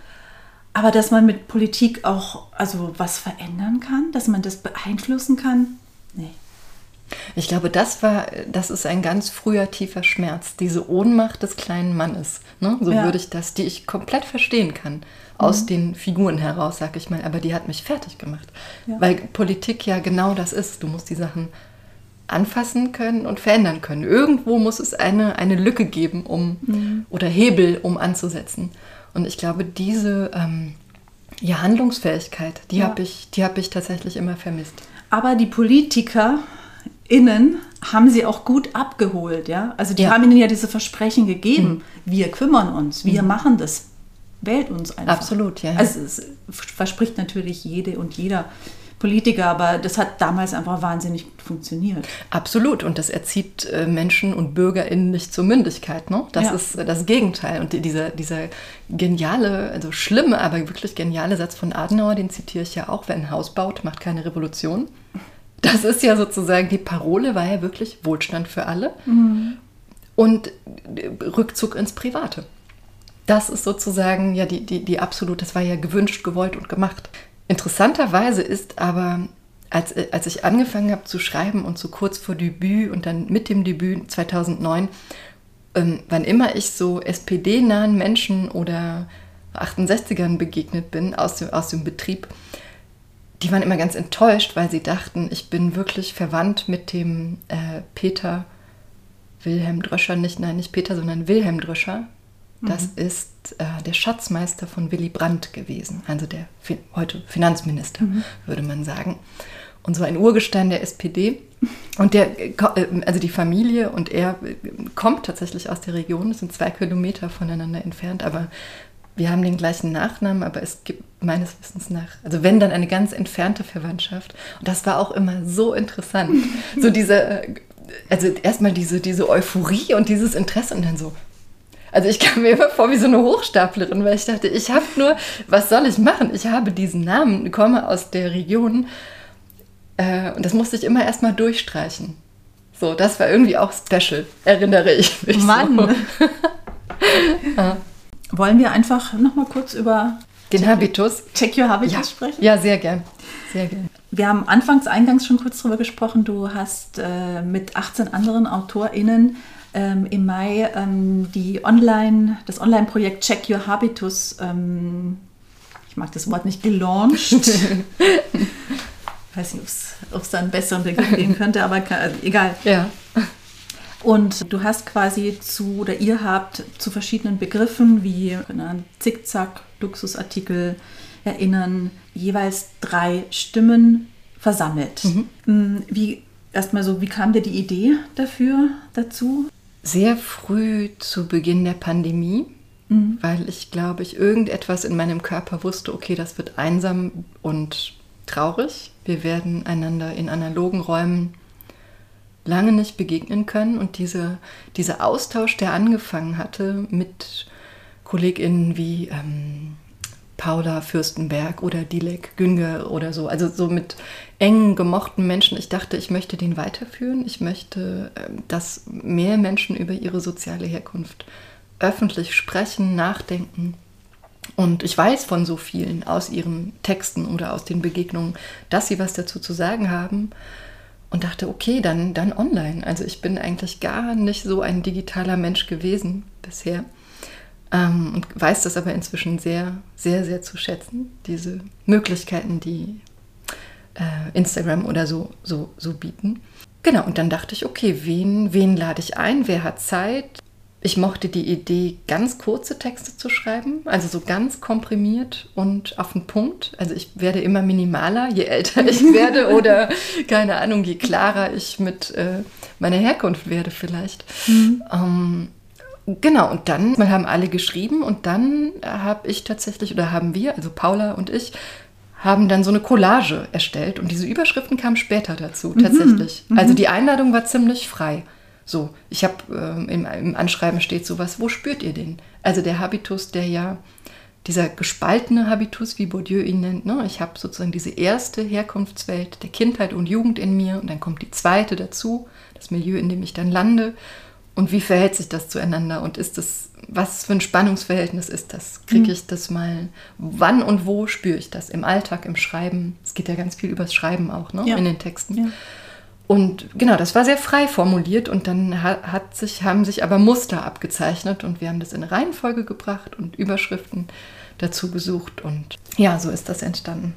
Aber dass man mit Politik auch also was verändern kann, dass man das beeinflussen kann, nee. Ich glaube, das war, das ist ein ganz früher tiefer Schmerz, diese Ohnmacht des kleinen Mannes. Ne? So Ja. würde ich das, die ich komplett verstehen kann, aus den Figuren heraus, sag ich mal. Aber die hat mich fertig gemacht. Ja. Weil Politik ja genau das ist. Du musst die Sachen anfassen können und verändern können. Irgendwo muss es eine, eine Lücke geben, um oder Hebel, um anzusetzen. Und ich glaube, diese ähm, ja, Handlungsfähigkeit, die Ja. habe ich, die hab ich tatsächlich immer vermisst. Aber die PolitikerInnen haben sie auch gut abgeholt, ja. Also die Ja. haben ihnen ja diese Versprechen gegeben. Wir kümmern uns, wir machen das. Wählt uns einfach. Absolut, ja, ja. Also es verspricht natürlich jede und jeder Politiker, aber das hat damals einfach wahnsinnig gut funktioniert. Absolut. Und das erzieht äh, Menschen und BürgerInnen nicht zur Mündigkeit. Ne? Das Ja. ist äh, das Gegenteil. Und die- dieser, dieser geniale, also schlimme, aber wirklich geniale Satz von Adenauer, den zitiere ich ja auch, wer ein Haus baut, macht keine Revolution. Das ist ja sozusagen, die Parole war ja wirklich Wohlstand für alle und äh, Rückzug ins Private. Das ist sozusagen ja die, die, die absolut, das war ja gewünscht, gewollt und gemacht. Interessanterweise ist aber, als, äh, als ich angefangen habe zu schreiben und so kurz vor Debüt und dann mit dem Debüt 2009, ähm, wann immer ich so SPD-nahen Menschen oder 68ern begegnet bin aus dem, aus dem Betrieb, die waren immer ganz enttäuscht, weil sie dachten, ich bin wirklich verwandt mit dem äh, Peter Wilhelm Dröscher, nicht, nein, nicht Peter, sondern Wilhelm Dröscher. Das ist äh, der Schatzmeister von Willy Brandt gewesen, also der fi heute Finanzminister, würde man sagen. Und so ein Urgestein der SPD. Und der, äh, äh, also die Familie und er äh, kommt tatsächlich aus der Region, es sind zwei Kilometer voneinander entfernt, aber wir haben den gleichen Nachnamen, aber es gibt meines Wissens nach, also wenn dann eine ganz entfernte Verwandtschaft. Und das war auch immer so interessant. So <laughs> diese, äh, also erstmal diese, diese Euphorie und dieses Interesse und dann so, also ich kam mir immer vor wie so eine Hochstaplerin, weil ich dachte, ich habe nur, was soll ich machen? Ich habe diesen Namen, komme aus der Region äh, und das musste ich immer erstmal durchstreichen. So, das war irgendwie auch special, erinnere ich mich. Mann. So. <laughs> Wollen wir einfach noch mal kurz über Den Habitus. Check Your Habitus Ja, sprechen? ja, sehr gern. Sehr gern. Wir haben anfangs eingangs schon kurz drüber gesprochen. Du hast äh, mit 18 anderen AutorInnen ähm, im Mai ähm, die Online, das Online-Projekt Check Your Habitus, ähm, ich mag das Wort nicht, gelauncht. Ich <laughs> weiß nicht, ob es da einen besseren Begriff geben könnte, aber ka- egal. Ja. Und du hast quasi zu, oder ihr habt zu verschiedenen Begriffen wie Zickzack, Luxusartikel erinnern, jeweils drei Stimmen versammelt. Mm, Wie, erstmal so, wie kam dir die Idee dafür, dazu? Sehr früh zu Beginn der Pandemie, weil ich glaube, ich irgendetwas in meinem Körper wusste, okay, das wird einsam und traurig. Wir werden einander in analogen Räumen lange nicht begegnen können. Und diese, dieser Austausch, der angefangen hatte mit KollegInnen wie ähm, Paula Fürstenberg oder Dilek Günger oder so. Also so mit engen, gemochten Menschen. Ich dachte, ich möchte den weiterführen. Ich möchte, ähm, dass mehr Menschen über ihre soziale Herkunft öffentlich sprechen, nachdenken. Und ich weiß von so vielen aus ihren Texten oder aus den Begegnungen, dass sie was dazu zu sagen haben. Und dachte, okay, dann, dann online. Also ich bin eigentlich gar nicht so ein digitaler Mensch gewesen bisher. Ähm, und weiß das aber inzwischen sehr, sehr, sehr zu schätzen, diese Möglichkeiten, die äh, Instagram oder so, so, so bieten. Genau, und dann dachte ich, okay, wen, wen lade ich ein? Wer hat Zeit? Ich mochte die Idee, ganz kurze Texte zu schreiben, also so ganz komprimiert und auf den Punkt. Also ich werde immer minimaler, je älter ich <laughs> werde oder keine Ahnung, je klarer ich mit äh, meiner Herkunft werde vielleicht. Mhm. Ähm, Genau, und dann haben alle geschrieben und dann habe ich tatsächlich, oder haben wir, also Paula und ich, haben dann so eine Collage erstellt und diese Überschriften kamen später dazu, mhm. tatsächlich. Mhm. Also die Einladung war ziemlich frei. So, ich habe äh, im, im, Anschreiben steht sowas, wo spürt ihr den? Also der Habitus, der ja, dieser gespaltene Habitus, wie Bourdieu ihn nennt, ne? ich habe sozusagen diese erste Herkunftswelt der Kindheit und Jugend in mir und dann kommt die zweite dazu, das Milieu, in dem ich dann lande und wie verhält sich das zueinander? Und ist das, was für ein Spannungsverhältnis ist das? Kriege mhm. ich das mal? Wann und wo spüre ich das? Im Alltag, im Schreiben? Es geht ja ganz viel übers Schreiben auch, ne? Ja. In den Texten. Ja. Und genau, das war sehr frei formuliert und dann hat sich, haben sich aber Muster abgezeichnet und wir haben das in Reihenfolge gebracht und Überschriften dazu gesucht und ja, so ist das entstanden.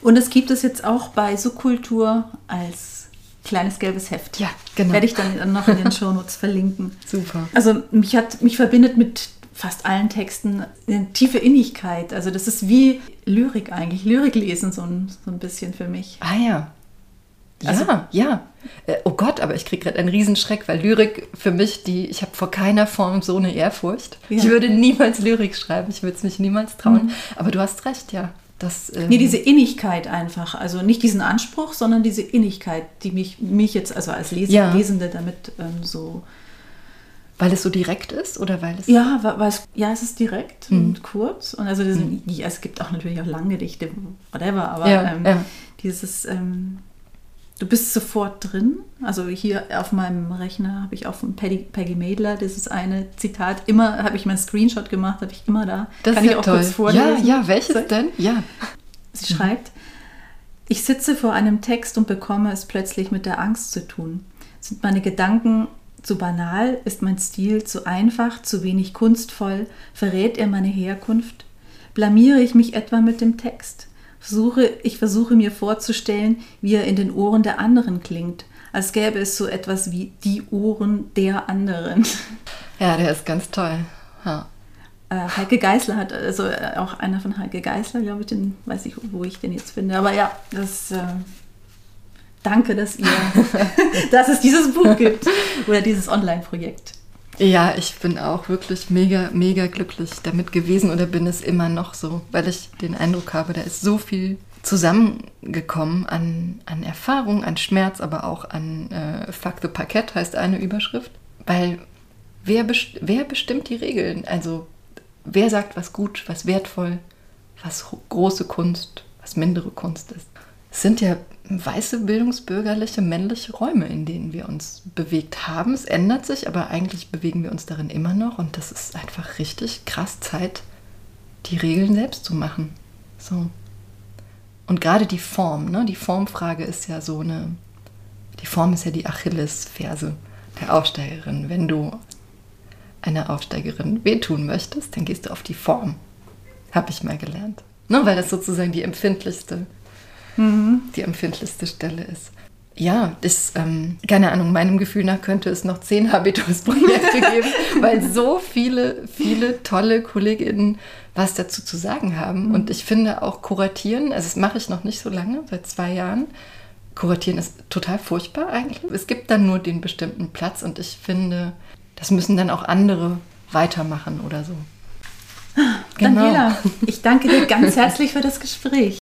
Und es gibt es jetzt auch bei Subkultur als kleines gelbes Heft. Ja, genau. Werde ich dann noch in den <laughs> Shownotes verlinken. Super. Also mich hat mich verbindet mit fast allen Texten eine tiefe Innigkeit. Also das ist wie Lyrik eigentlich. Lyrik lesen so ein, so ein bisschen für mich. Ah ja. Ja, also, ja. Äh, oh Gott, aber ich kriege gerade einen Riesenschreck, weil Lyrik für mich, die, ich habe vor keiner Form so eine Ehrfurcht. Ja. Ich würde niemals Lyrik schreiben, ich würde es mich niemals trauen. Mhm. Aber du hast recht, ja. Das, ähm nee, diese Innigkeit einfach. Also nicht diesen Anspruch, sondern diese Innigkeit, die mich, mich jetzt also als Leser, ja. Lesende damit ähm, so. Weil es so direkt ist oder weil es. Ja, weil es, ja, es ist direkt mhm. und kurz. Und also diesen, mhm. es gibt auch natürlich auch lange Gedichte, whatever, aber ja, ähm, ja. dieses ähm, du bist sofort drin. Also hier auf meinem Rechner habe ich auch von Peggy, Peggy Madler dieses eine Zitat. Immer habe ich meinen Screenshot gemacht, habe ich immer da. Das Kann ist ich auch toll. kurz vorlesen. Ja, ja, welches so. denn? Ja. Sie mhm. schreibt, ich sitze vor einem Text und bekomme es plötzlich mit der Angst zu tun. Sind meine Gedanken zu banal? Ist mein Stil zu einfach, zu wenig kunstvoll? Verrät er meine Herkunft? Blamiere ich mich etwa mit dem Text? Versuche, ich versuche mir vorzustellen, wie er in den Ohren der anderen klingt, als gäbe es so etwas wie die Ohren der anderen. Ja, der ist ganz toll. Ja. Äh, Heike Geißler hat, also äh, auch einer von Heike Geißler, glaube ich, den weiß ich, wo ich den jetzt finde. Aber ja, das äh, danke, dass ihr, <laughs> dass es dieses Buch gibt oder dieses Online-Projekt. Ja, ich bin auch wirklich mega, mega glücklich damit gewesen oder bin es immer noch so, weil ich den Eindruck habe, da ist so viel zusammengekommen an, an Erfahrung, an Schmerz, aber auch an äh, the Parkett heißt eine Überschrift. Weil wer, best wer bestimmt die Regeln? Also wer sagt, was gut, was wertvoll, was große Kunst, was mindere Kunst ist? Es sind ja weiße, bildungsbürgerliche, männliche Räume, in denen wir uns bewegt haben. Es ändert sich, aber eigentlich bewegen wir uns darin immer noch und das ist einfach richtig krass Zeit, die Regeln selbst zu machen. So. Und gerade die Form, ne? die Formfrage ist ja so eine, die Form ist ja die Achillesferse der Aufsteigerin. Wenn du einer Aufsteigerin wehtun möchtest, dann gehst du auf die Form. Habe ich mal gelernt. Ne? Weil das sozusagen die empfindlichste mhm. die empfindlichste Stelle ist. Ja, das, ähm, keine Ahnung, meinem Gefühl nach könnte es noch zehn Habitus-Projekte <laughs> geben, weil so viele, viele tolle KollegInnen was dazu zu sagen haben. Mhm. Und ich finde auch kuratieren, also das mache ich noch nicht so lange, seit zwei Jahren. Kuratieren ist total furchtbar eigentlich. Es gibt dann nur den bestimmten Platz und ich finde, das müssen dann auch andere weitermachen oder so. Genau. Daniela, ich danke dir ganz herzlich für das Gespräch.